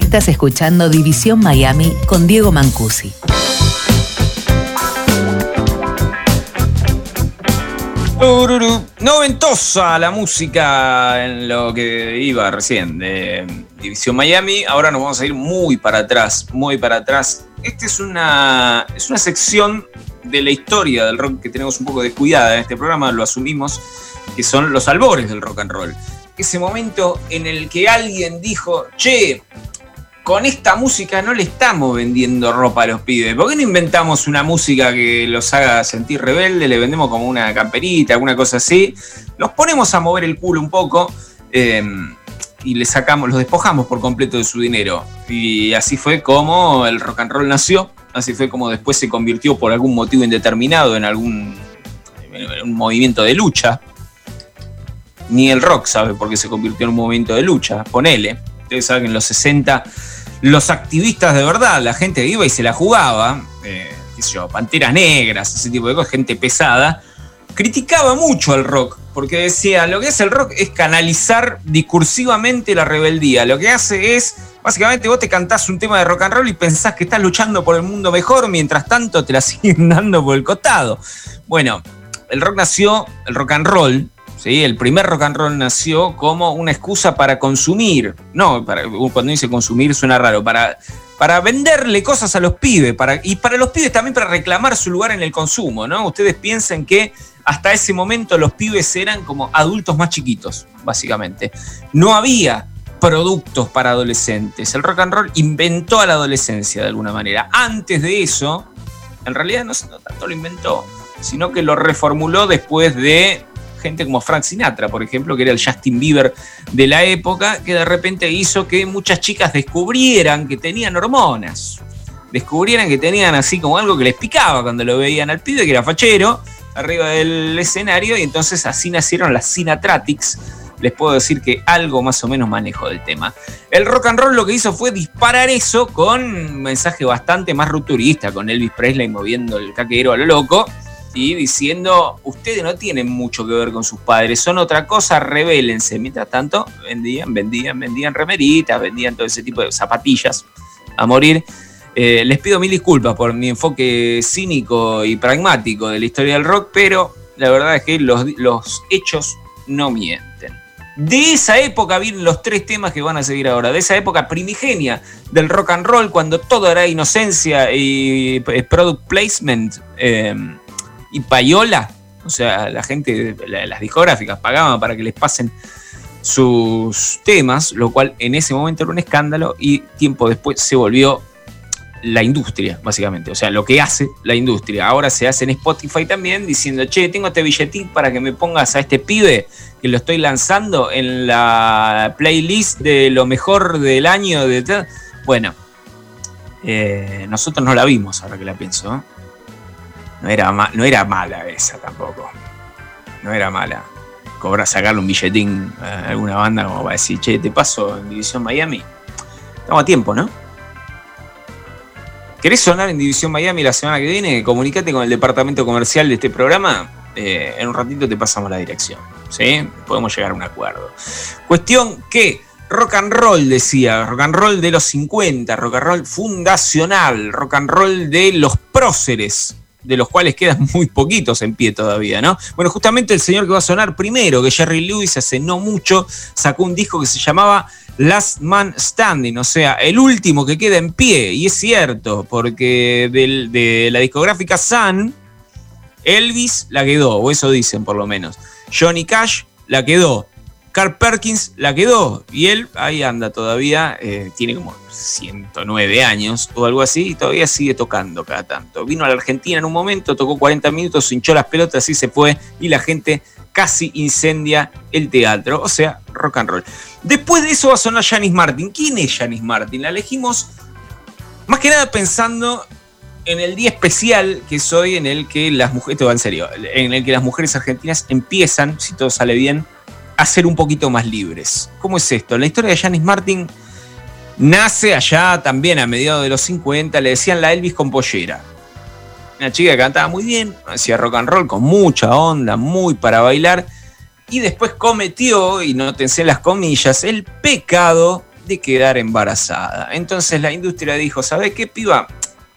S5: Estás escuchando División Miami con Diego Mancusi.
S2: Noventosa la música en lo que iba recién de División Miami. Ahora nos vamos a ir muy para atrás, muy para atrás. Esta es una, es una sección de la historia del rock que tenemos un poco descuidada en este programa, lo asumimos que son los albores del rock and roll. Ese momento en el que alguien dijo, che, con esta música no le estamos vendiendo ropa a los pibes. ¿Por qué no inventamos una música que los haga sentir rebeldes? Le vendemos como una camperita, alguna cosa así. Nos ponemos a mover el culo un poco eh, y le sacamos, los despojamos por completo de su dinero. Y así fue como el rock and roll nació. Así fue como después se convirtió por algún motivo indeterminado en algún movimiento de lucha. Ni el rock sabe por qué se convirtió en un movimiento de lucha. Ponele. Ustedes saben que en los 60 los activistas de verdad, la gente iba y se la jugaba, eh, qué yo, panteras negras, ese tipo de cosas, gente pesada, criticaba mucho al rock, porque decía, lo que hace el rock es canalizar discursivamente la rebeldía, lo que hace es, básicamente vos te cantás un tema de rock and roll y pensás que estás luchando por el mundo mejor, mientras tanto te la [LAUGHS] siguen dando por el costado. Bueno, el rock nació, el rock and roll, ¿sí? El primer rock and roll nació como una excusa para consumir. No, cuando dice consumir suena raro, para, para venderle cosas a los pibes, para, y para los pibes también para reclamar su lugar en el consumo, ¿no? Ustedes piensen que hasta ese momento los pibes eran como adultos más chiquitos, básicamente. No había productos para adolescentes. El rock and roll inventó a la adolescencia de alguna manera. Antes de eso, en realidad no tanto lo inventó, sino que lo reformuló después de gente como Frank Sinatra, por ejemplo, que era el Justin Bieber de la época, que de repente hizo que muchas chicas descubrieran que tenían hormonas. Descubrieran que tenían así como algo que les picaba cuando lo veían al pibe, que era fachero, arriba del escenario, y entonces así nacieron las Sinatratics. Les puedo decir que algo más o menos manejo del tema. El rock and roll lo que hizo fue disparar eso con un mensaje bastante más rupturista, con Elvis Presley moviendo el caquero a lo loco y diciendo, ustedes no tienen mucho que ver con sus padres, son otra cosa, rebélense. Mientras tanto, vendían, vendían, vendían remeritas, vendían todo ese tipo de zapatillas a morir. Eh, les pido mil disculpas por mi enfoque cínico y pragmático de la historia del rock, pero la verdad es que los, los hechos no mienten. De esa época vienen los tres temas que van a seguir ahora, de esa época primigenia del rock and roll, cuando todo era inocencia y eh, product placement. Eh, y payola, o sea, la gente, las discográficas pagaban para que les pasen sus temas, lo cual en ese momento era un escándalo y tiempo después se volvió la industria, básicamente. O sea, lo que hace la industria. Ahora se hace en Spotify también diciendo, che, tengo este billetín para que me pongas a este pibe que lo estoy lanzando en la playlist de lo mejor del año. De bueno, eh, nosotros no la vimos, ahora que la pienso. ¿eh? No era, no era mala esa tampoco. No era mala. Cobrar, sacarle un billetín a alguna banda como para decir, che, te paso en División Miami. Estamos a tiempo, ¿no? ¿Querés sonar en División Miami la semana que viene? Comunicate con el departamento comercial de este programa. Eh, en un ratito te pasamos la dirección. ¿Sí? Podemos llegar a un acuerdo. Cuestión que rock and roll, decía, rock and roll de los 50, rock and roll fundacional, rock and roll de los próceres de los cuales quedan [LAUGHS] muy poquitos en pie todavía, ¿no? Bueno, justamente el señor que va a sonar primero, que Jerry Lewis hace no mucho sacó un disco que se llamaba Last Man Standing, o sea, el último que queda en pie, y es cierto, porque de la discográfica Sun, Elvis la quedó, o eso dicen por lo menos. Johnny Cash la quedó. Carl Perkins la quedó y él ahí anda todavía, eh, tiene como 109 años o algo así y todavía sigue tocando cada tanto. Vino a la Argentina en un momento, tocó 40 minutos, hinchó las pelotas y se fue y la gente casi incendia el teatro, o sea, rock and roll. Después de eso va a sonar Janis Martin. ¿Quién es Janis Martin? La elegimos más que nada pensando en el día especial que es hoy en el que las mujeres, en serio, en el que las mujeres argentinas empiezan, si todo sale bien, a ser un poquito más libres. ¿Cómo es esto? La historia de Janis Martin nace allá también a mediados de los 50, le decían la Elvis con pollera. Una chica que cantaba muy bien, hacía rock and roll con mucha onda, muy para bailar, y después cometió, y en las comillas, el pecado de quedar embarazada. Entonces la industria dijo, ¿sabes qué, piba?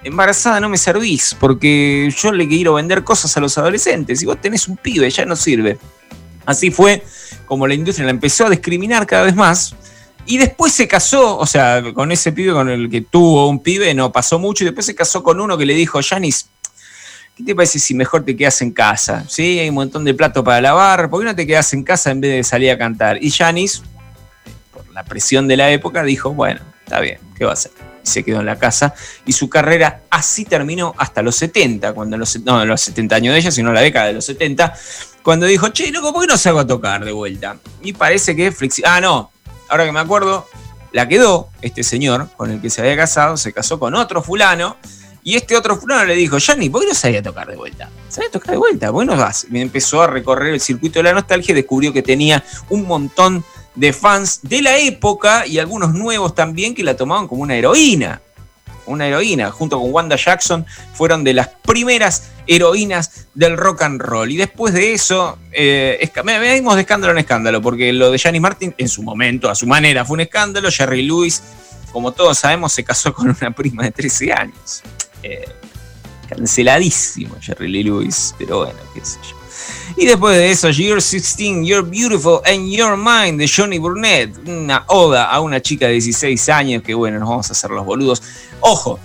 S2: Embarazada no me servís, porque yo le quiero vender cosas a los adolescentes, y vos tenés un pibe, ya no sirve. Así fue como la industria la empezó a discriminar cada vez más Y después se casó, o sea, con ese pibe con el que tuvo un pibe, no pasó mucho, y después se casó con uno que le dijo, Janis, ¿qué te parece si mejor te quedas en casa? ¿Sí? Hay un montón de plato para lavar, ¿por qué no te quedas en casa en vez de salir a cantar? Y Janis, por la presión de la época, dijo, bueno, está bien, ¿qué va a hacer? Y se quedó en la casa y su carrera así terminó hasta los 70, cuando los, no los 70 años de ella, sino la década de los 70, cuando dijo, che, loco, ¿por qué no salgo a tocar de vuelta? Y parece que flexi Ah, no, ahora que me acuerdo, la quedó este señor con el que se había casado, se casó con otro fulano, y este otro fulano le dijo, Johnny, ¿por qué no sabía tocar de vuelta? ¿Sabía tocar de vuelta? ¿Por qué no vas? Empezó a recorrer el circuito de la nostalgia y descubrió que tenía un montón de fans de la época y algunos nuevos también que la tomaban como una heroína una heroína, junto con Wanda Jackson, fueron de las primeras heroínas del rock and roll. Y después de eso, eh, venimos de escándalo en escándalo, porque lo de Janis Martin, en su momento, a su manera, fue un escándalo. Jerry Lewis, como todos sabemos, se casó con una prima de 13 años. Eh, canceladísimo Jerry Lee Lewis, pero bueno, qué sé yo. Y después de eso, You're 16, You're Beautiful and Your Mind de Johnny Burnett. Una oda a una chica de 16 años que, bueno, nos vamos a hacer los boludos. Ojo,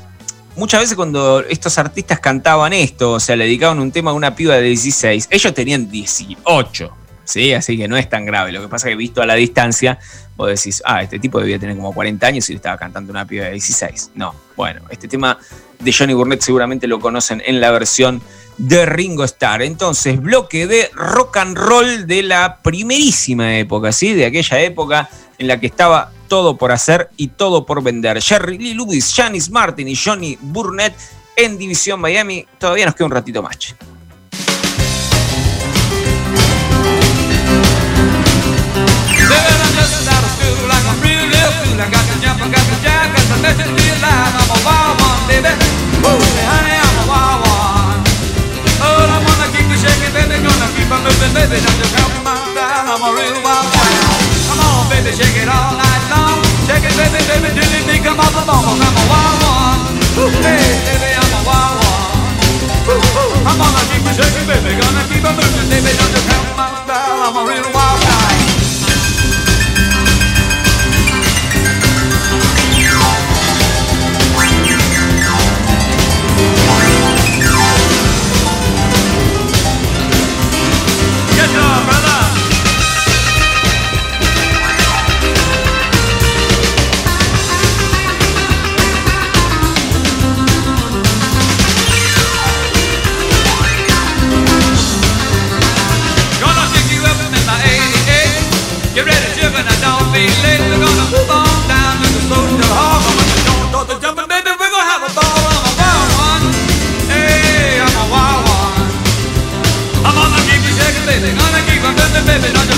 S2: muchas veces cuando estos artistas cantaban esto, o sea, le dedicaban un tema a una piba de 16, ellos tenían 18. ¿sí? Así que no es tan grave. Lo que pasa es que visto a la distancia, vos decís, ah, este tipo debía tener como 40 años y estaba cantando una piba de 16. No, bueno, este tema de Johnny Burnett seguramente lo conocen en la versión de Ringo Starr. Entonces, bloque de rock and roll de la primerísima época, ¿sí? De aquella época en la que estaba todo por hacer y todo por vender. Jerry Lee Lewis, Janice Martin y Johnny Burnett en División Miami. Todavía nos queda un ratito más. Keep on moving, baby, don't you come style. I'm a real wild one. Come on, baby, shake it all night long. Shake it, baby, baby, till you think I'm off the bone. I'm a wild one. Hey, baby, I'm a wild one. I'm gonna keep you shaking, baby, gonna keep on moving, baby, don't you come style. I'm a real wild guy.
S6: You ready, driven, I don't be late. We're gonna move on down to the social hall. living under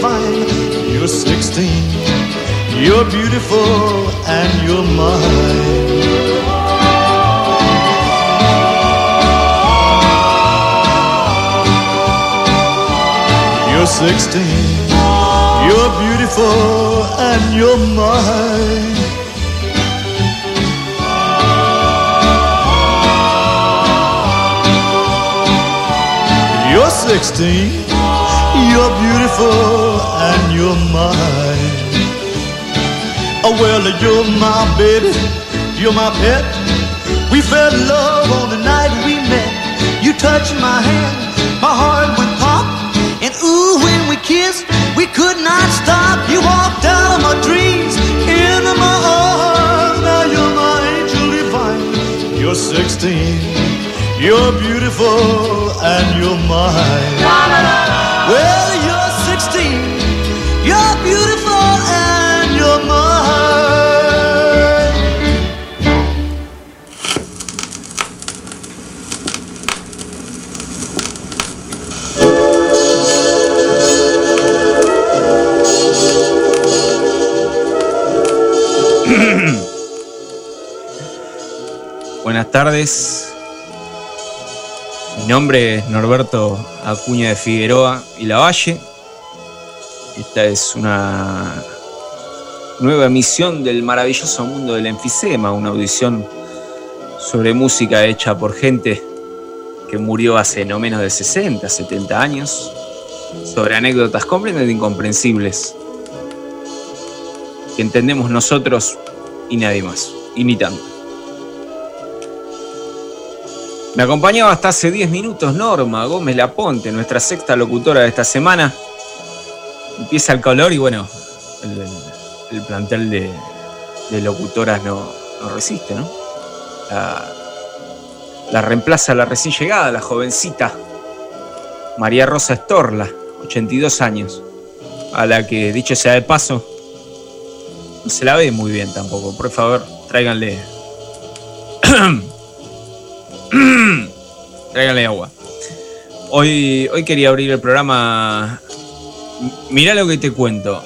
S6: You're 16, you're beautiful, and you're mine. You're 16, you're beautiful, and you're mine. You're 16, you're beautiful, and you're mine. Oh, well, you're my baby, you're my pet. We fell in love on the night we met. You touched my hand, my heart went pop. And ooh, when we kissed, we could not stop. You walked out of my dreams, into my arms. Now you're my angel divine. You're 16. You're beautiful and you're mine. Well, you're 16. You're beautiful and.
S2: Buenas tardes. Nombre es Norberto Acuña de Figueroa y Lavalle. Esta es una nueva emisión del maravilloso mundo del enfisema, una audición sobre música hecha por gente que murió hace no menos de 60, 70 años, sobre anécdotas completamente incomprensibles que entendemos nosotros y nadie más, imitando. Me acompañaba hasta hace 10 minutos Norma Gómez Laponte, nuestra sexta locutora de esta semana. Empieza el color y bueno, el, el plantel de, de locutoras no, no, resiste, ¿no? La, la reemplaza la recién llegada, la jovencita María Rosa Estorla, 82 años, a la que, dicho sea de paso, no se la ve muy bien tampoco. Por favor, tráiganle. [CLEARS THROAT] tráiganle agua. Hoy, hoy quería abrir el programa. Mirá lo que te cuento.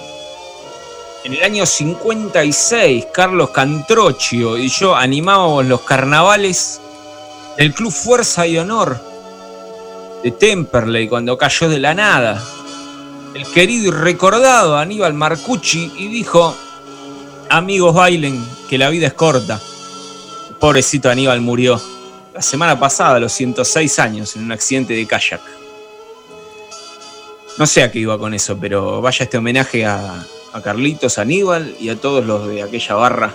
S2: En el año 56, Carlos Cantrochio y yo animábamos los carnavales del Club Fuerza y Honor de Temperley cuando cayó de la nada. El querido y recordado Aníbal Marcucci y dijo: Amigos, bailen, que la vida es corta. Pobrecito Aníbal murió la semana pasada, a los 106 años, en un accidente de kayak. No sé a qué iba con eso, pero vaya este homenaje a, a Carlitos, Aníbal y a todos los de aquella barra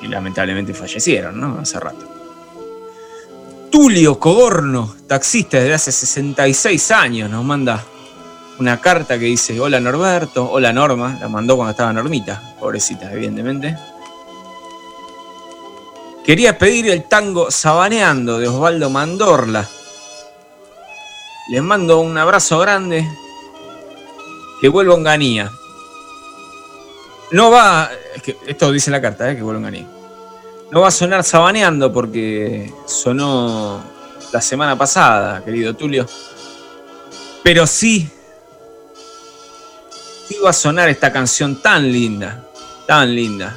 S2: que lamentablemente fallecieron, ¿no? Hace rato. Tulio Coborno, taxista desde hace 66 años, nos manda una carta que dice, hola Norberto, hola Norma, la mandó cuando estaba Normita, pobrecita, evidentemente. Quería pedir el tango Sabaneando de Osvaldo Mandorla. Les mando un abrazo grande. Que vuelva Onganía. No va, que esto dice la carta, ¿eh? que vuelva Onganía. No va a sonar Sabaneando porque sonó la semana pasada, querido Tulio. Pero sí, sí va a sonar esta canción tan linda, tan linda.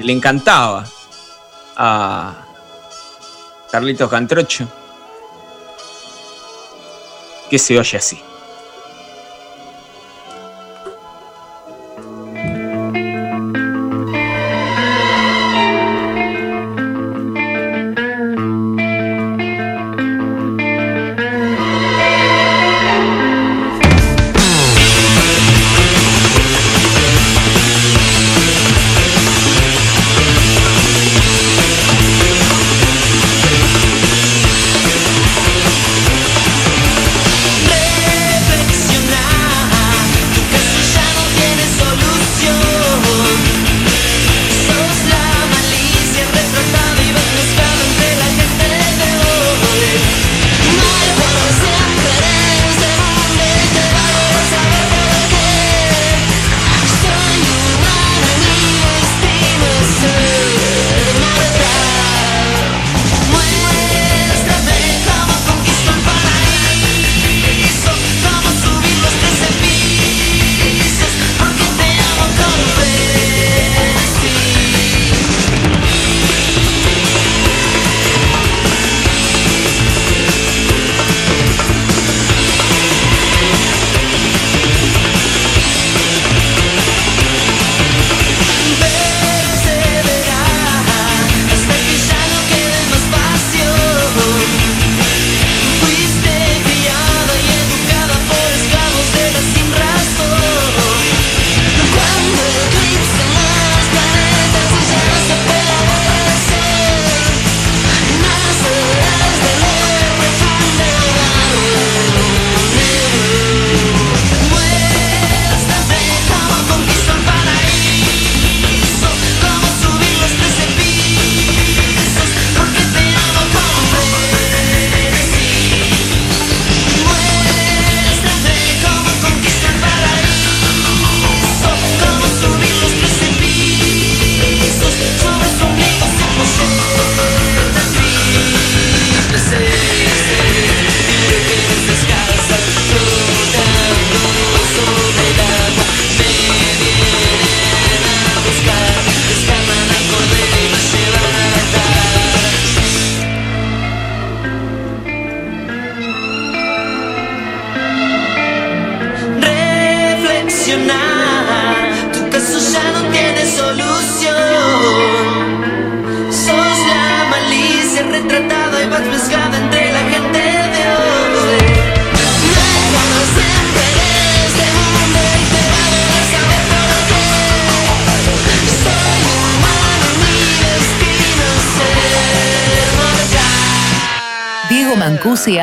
S2: Le encantaba a Carlitos Cantrocho, que se oye así.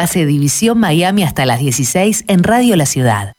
S3: hace División Miami hasta las 16 en Radio La Ciudad.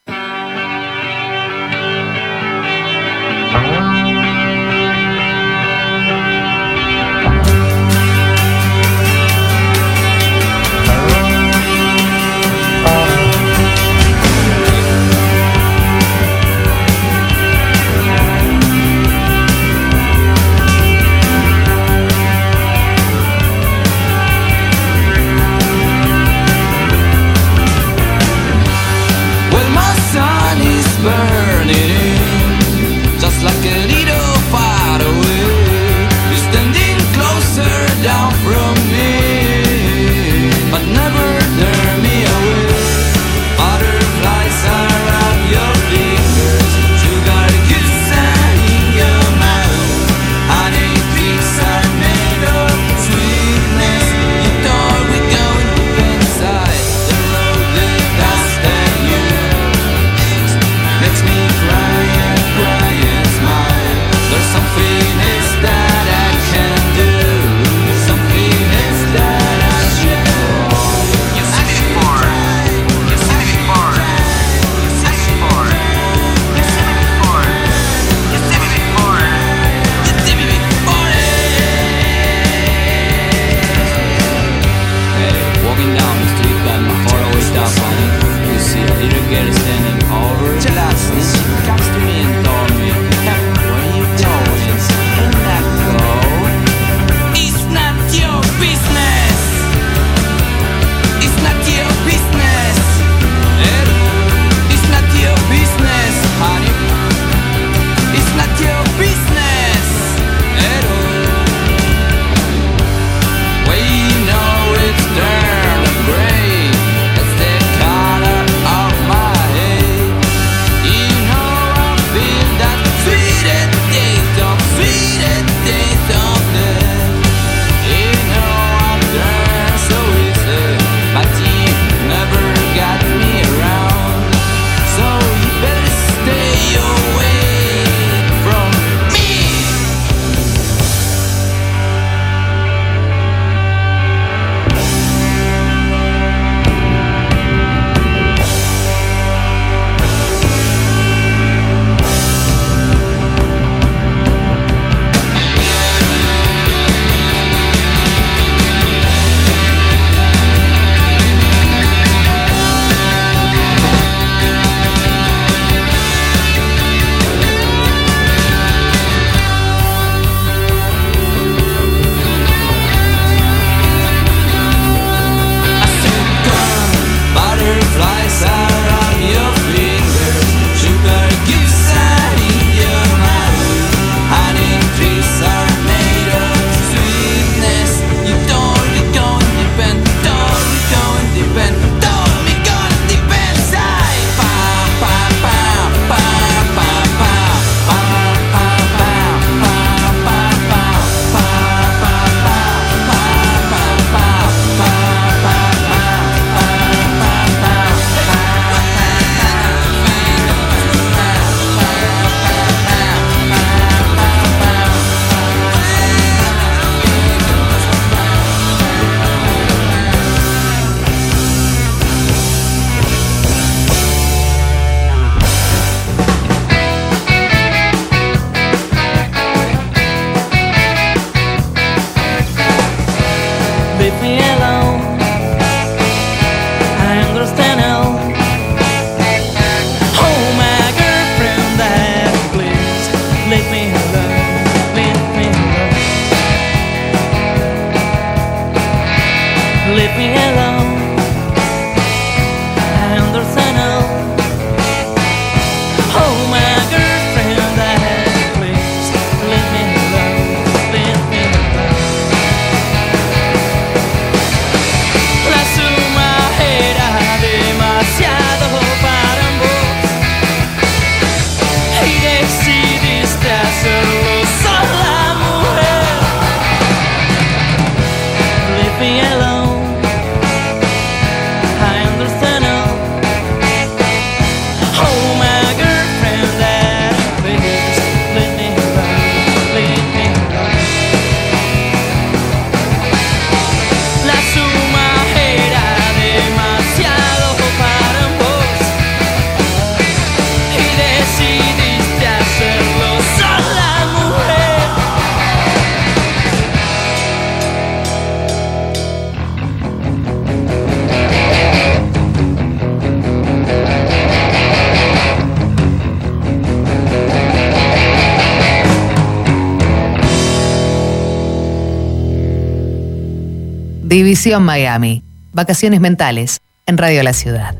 S1: División Miami. Vacaciones mentales en Radio La Ciudad.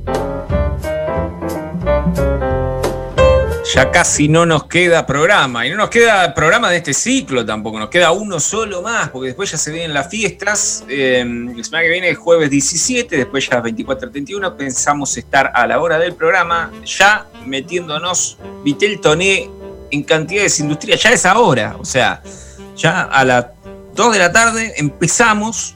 S2: Ya casi no nos queda programa, y no nos queda programa de este ciclo tampoco, nos queda uno solo más, porque después ya se vienen las fiestas. Eh, la semana que viene es jueves 17, después ya 24-31, pensamos estar a la hora del programa, ya metiéndonos Vitel Toné en cantidades industriales, ya es ahora, o sea, ya a las 2 de la tarde empezamos.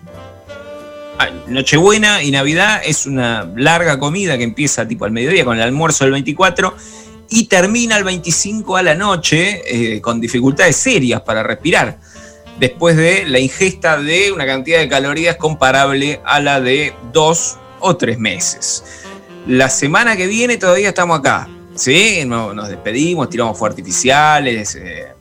S2: Ah, Nochebuena y Navidad es una larga comida que empieza tipo al mediodía con el almuerzo del 24 y termina el 25 a la noche eh, con dificultades serias para respirar, después de la ingesta de una cantidad de calorías comparable a la de dos o tres meses. La semana que viene todavía estamos acá, ¿sí? Nos despedimos, tiramos fuegos artificiales, eh,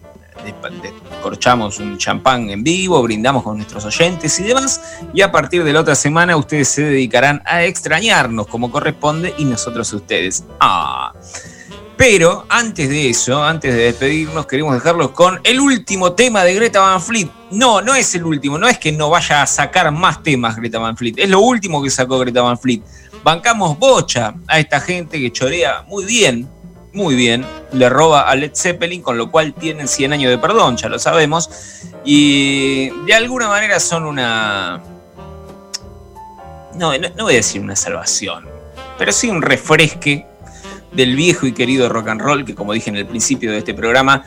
S2: corchamos un champán en vivo, brindamos con nuestros oyentes y demás. Y a partir de la otra semana ustedes se dedicarán a extrañarnos como corresponde y nosotros ustedes. Ah. Pero antes de eso, antes de despedirnos, queremos dejarlos con el último tema de Greta Van Fleet. No, no es el último, no es que no vaya a sacar más temas Greta Van Fleet, es lo último que sacó Greta Van Fleet. Bancamos bocha a esta gente que chorea muy bien, muy bien, le roba a Led Zeppelin, con lo cual tienen 100 años de perdón, ya lo sabemos, y de alguna manera son una... No, no, no voy a decir una salvación, pero sí un refresque del viejo y querido rock and roll, que como dije en el principio de este programa,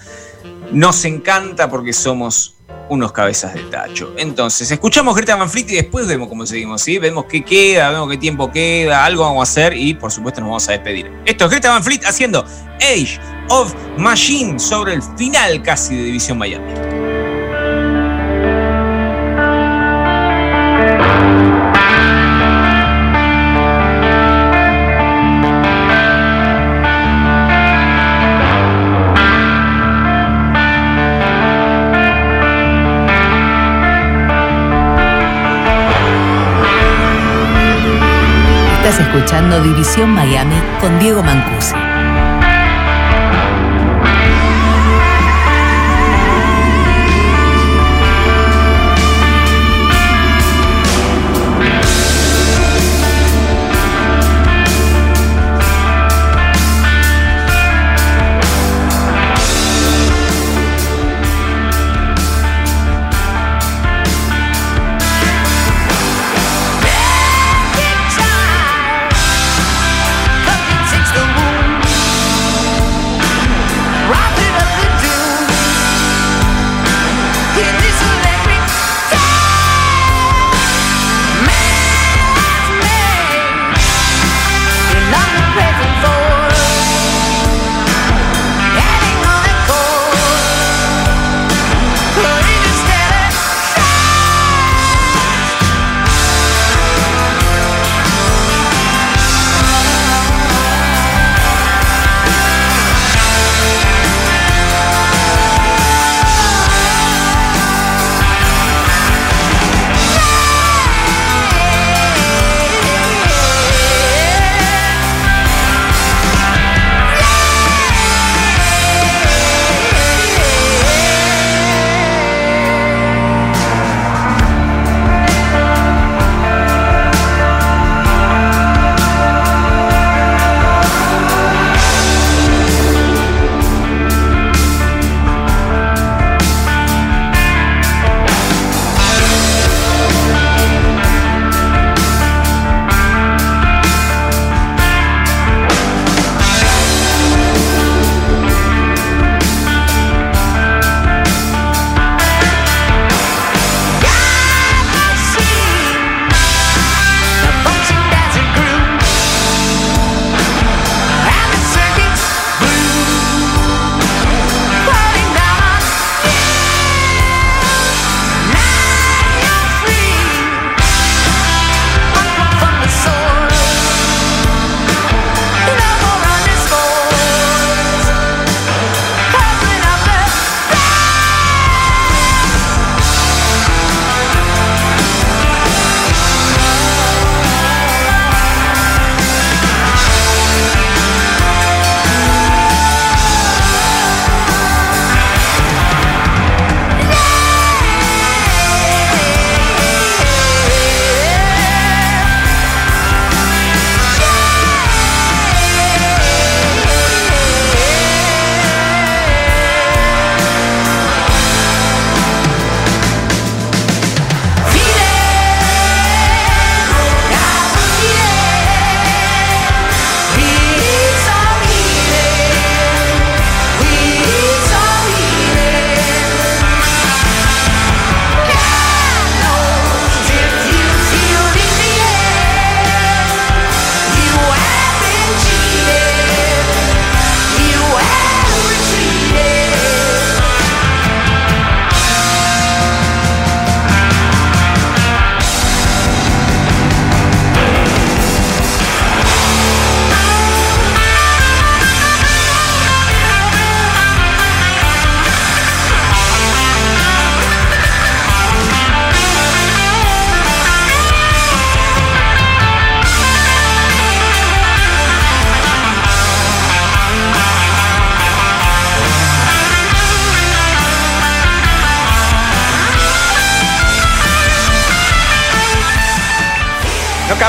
S2: nos encanta porque somos unos cabezas de tacho. Entonces, escuchamos Greta Van Fleet y después vemos cómo seguimos, ¿sí? Vemos qué queda, vemos qué tiempo queda, algo vamos a hacer y por supuesto nos vamos a despedir. Esto es Greta Van Fleet haciendo Age of Machine sobre el final casi de División Miami.
S1: Escuchando División Miami con Diego Mancusi.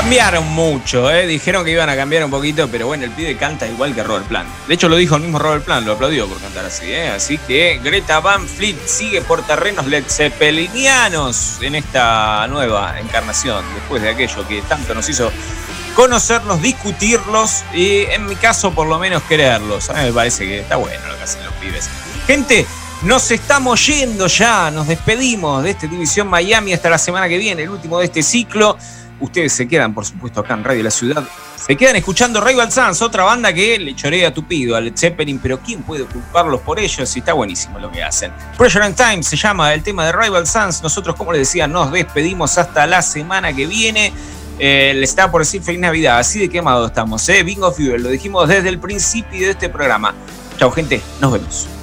S2: Cambiaron mucho, ¿eh? dijeron que iban a cambiar un poquito, pero bueno, el pibe canta igual que Robert Plant. De hecho, lo dijo el mismo Robert Plant, lo aplaudió por cantar así. ¿eh? Así que Greta Van Fleet sigue por terrenos Led Zeppelinianos en esta nueva encarnación, después de aquello que tanto nos hizo conocerlos, discutirlos y en mi caso por lo menos quererlos. A mí me parece que está bueno lo que hacen los pibes. Gente, nos estamos yendo ya, nos despedimos de esta División Miami hasta la semana que viene, el último de este ciclo. Ustedes se quedan, por supuesto, acá en Radio La Ciudad. Se quedan escuchando Rival Sons, otra banda que le chorea tupido a Led Zeppelin, pero ¿quién puede culparlos por ello si está buenísimo lo que hacen? Pressure and Time se llama el tema de Rival Sons. Nosotros, como les decía, nos despedimos hasta la semana que viene. Eh, les estaba por decir feliz Navidad, así de quemado estamos, ¿eh? Bingo Fuel, lo dijimos desde el principio de este programa. Chao, gente, nos vemos.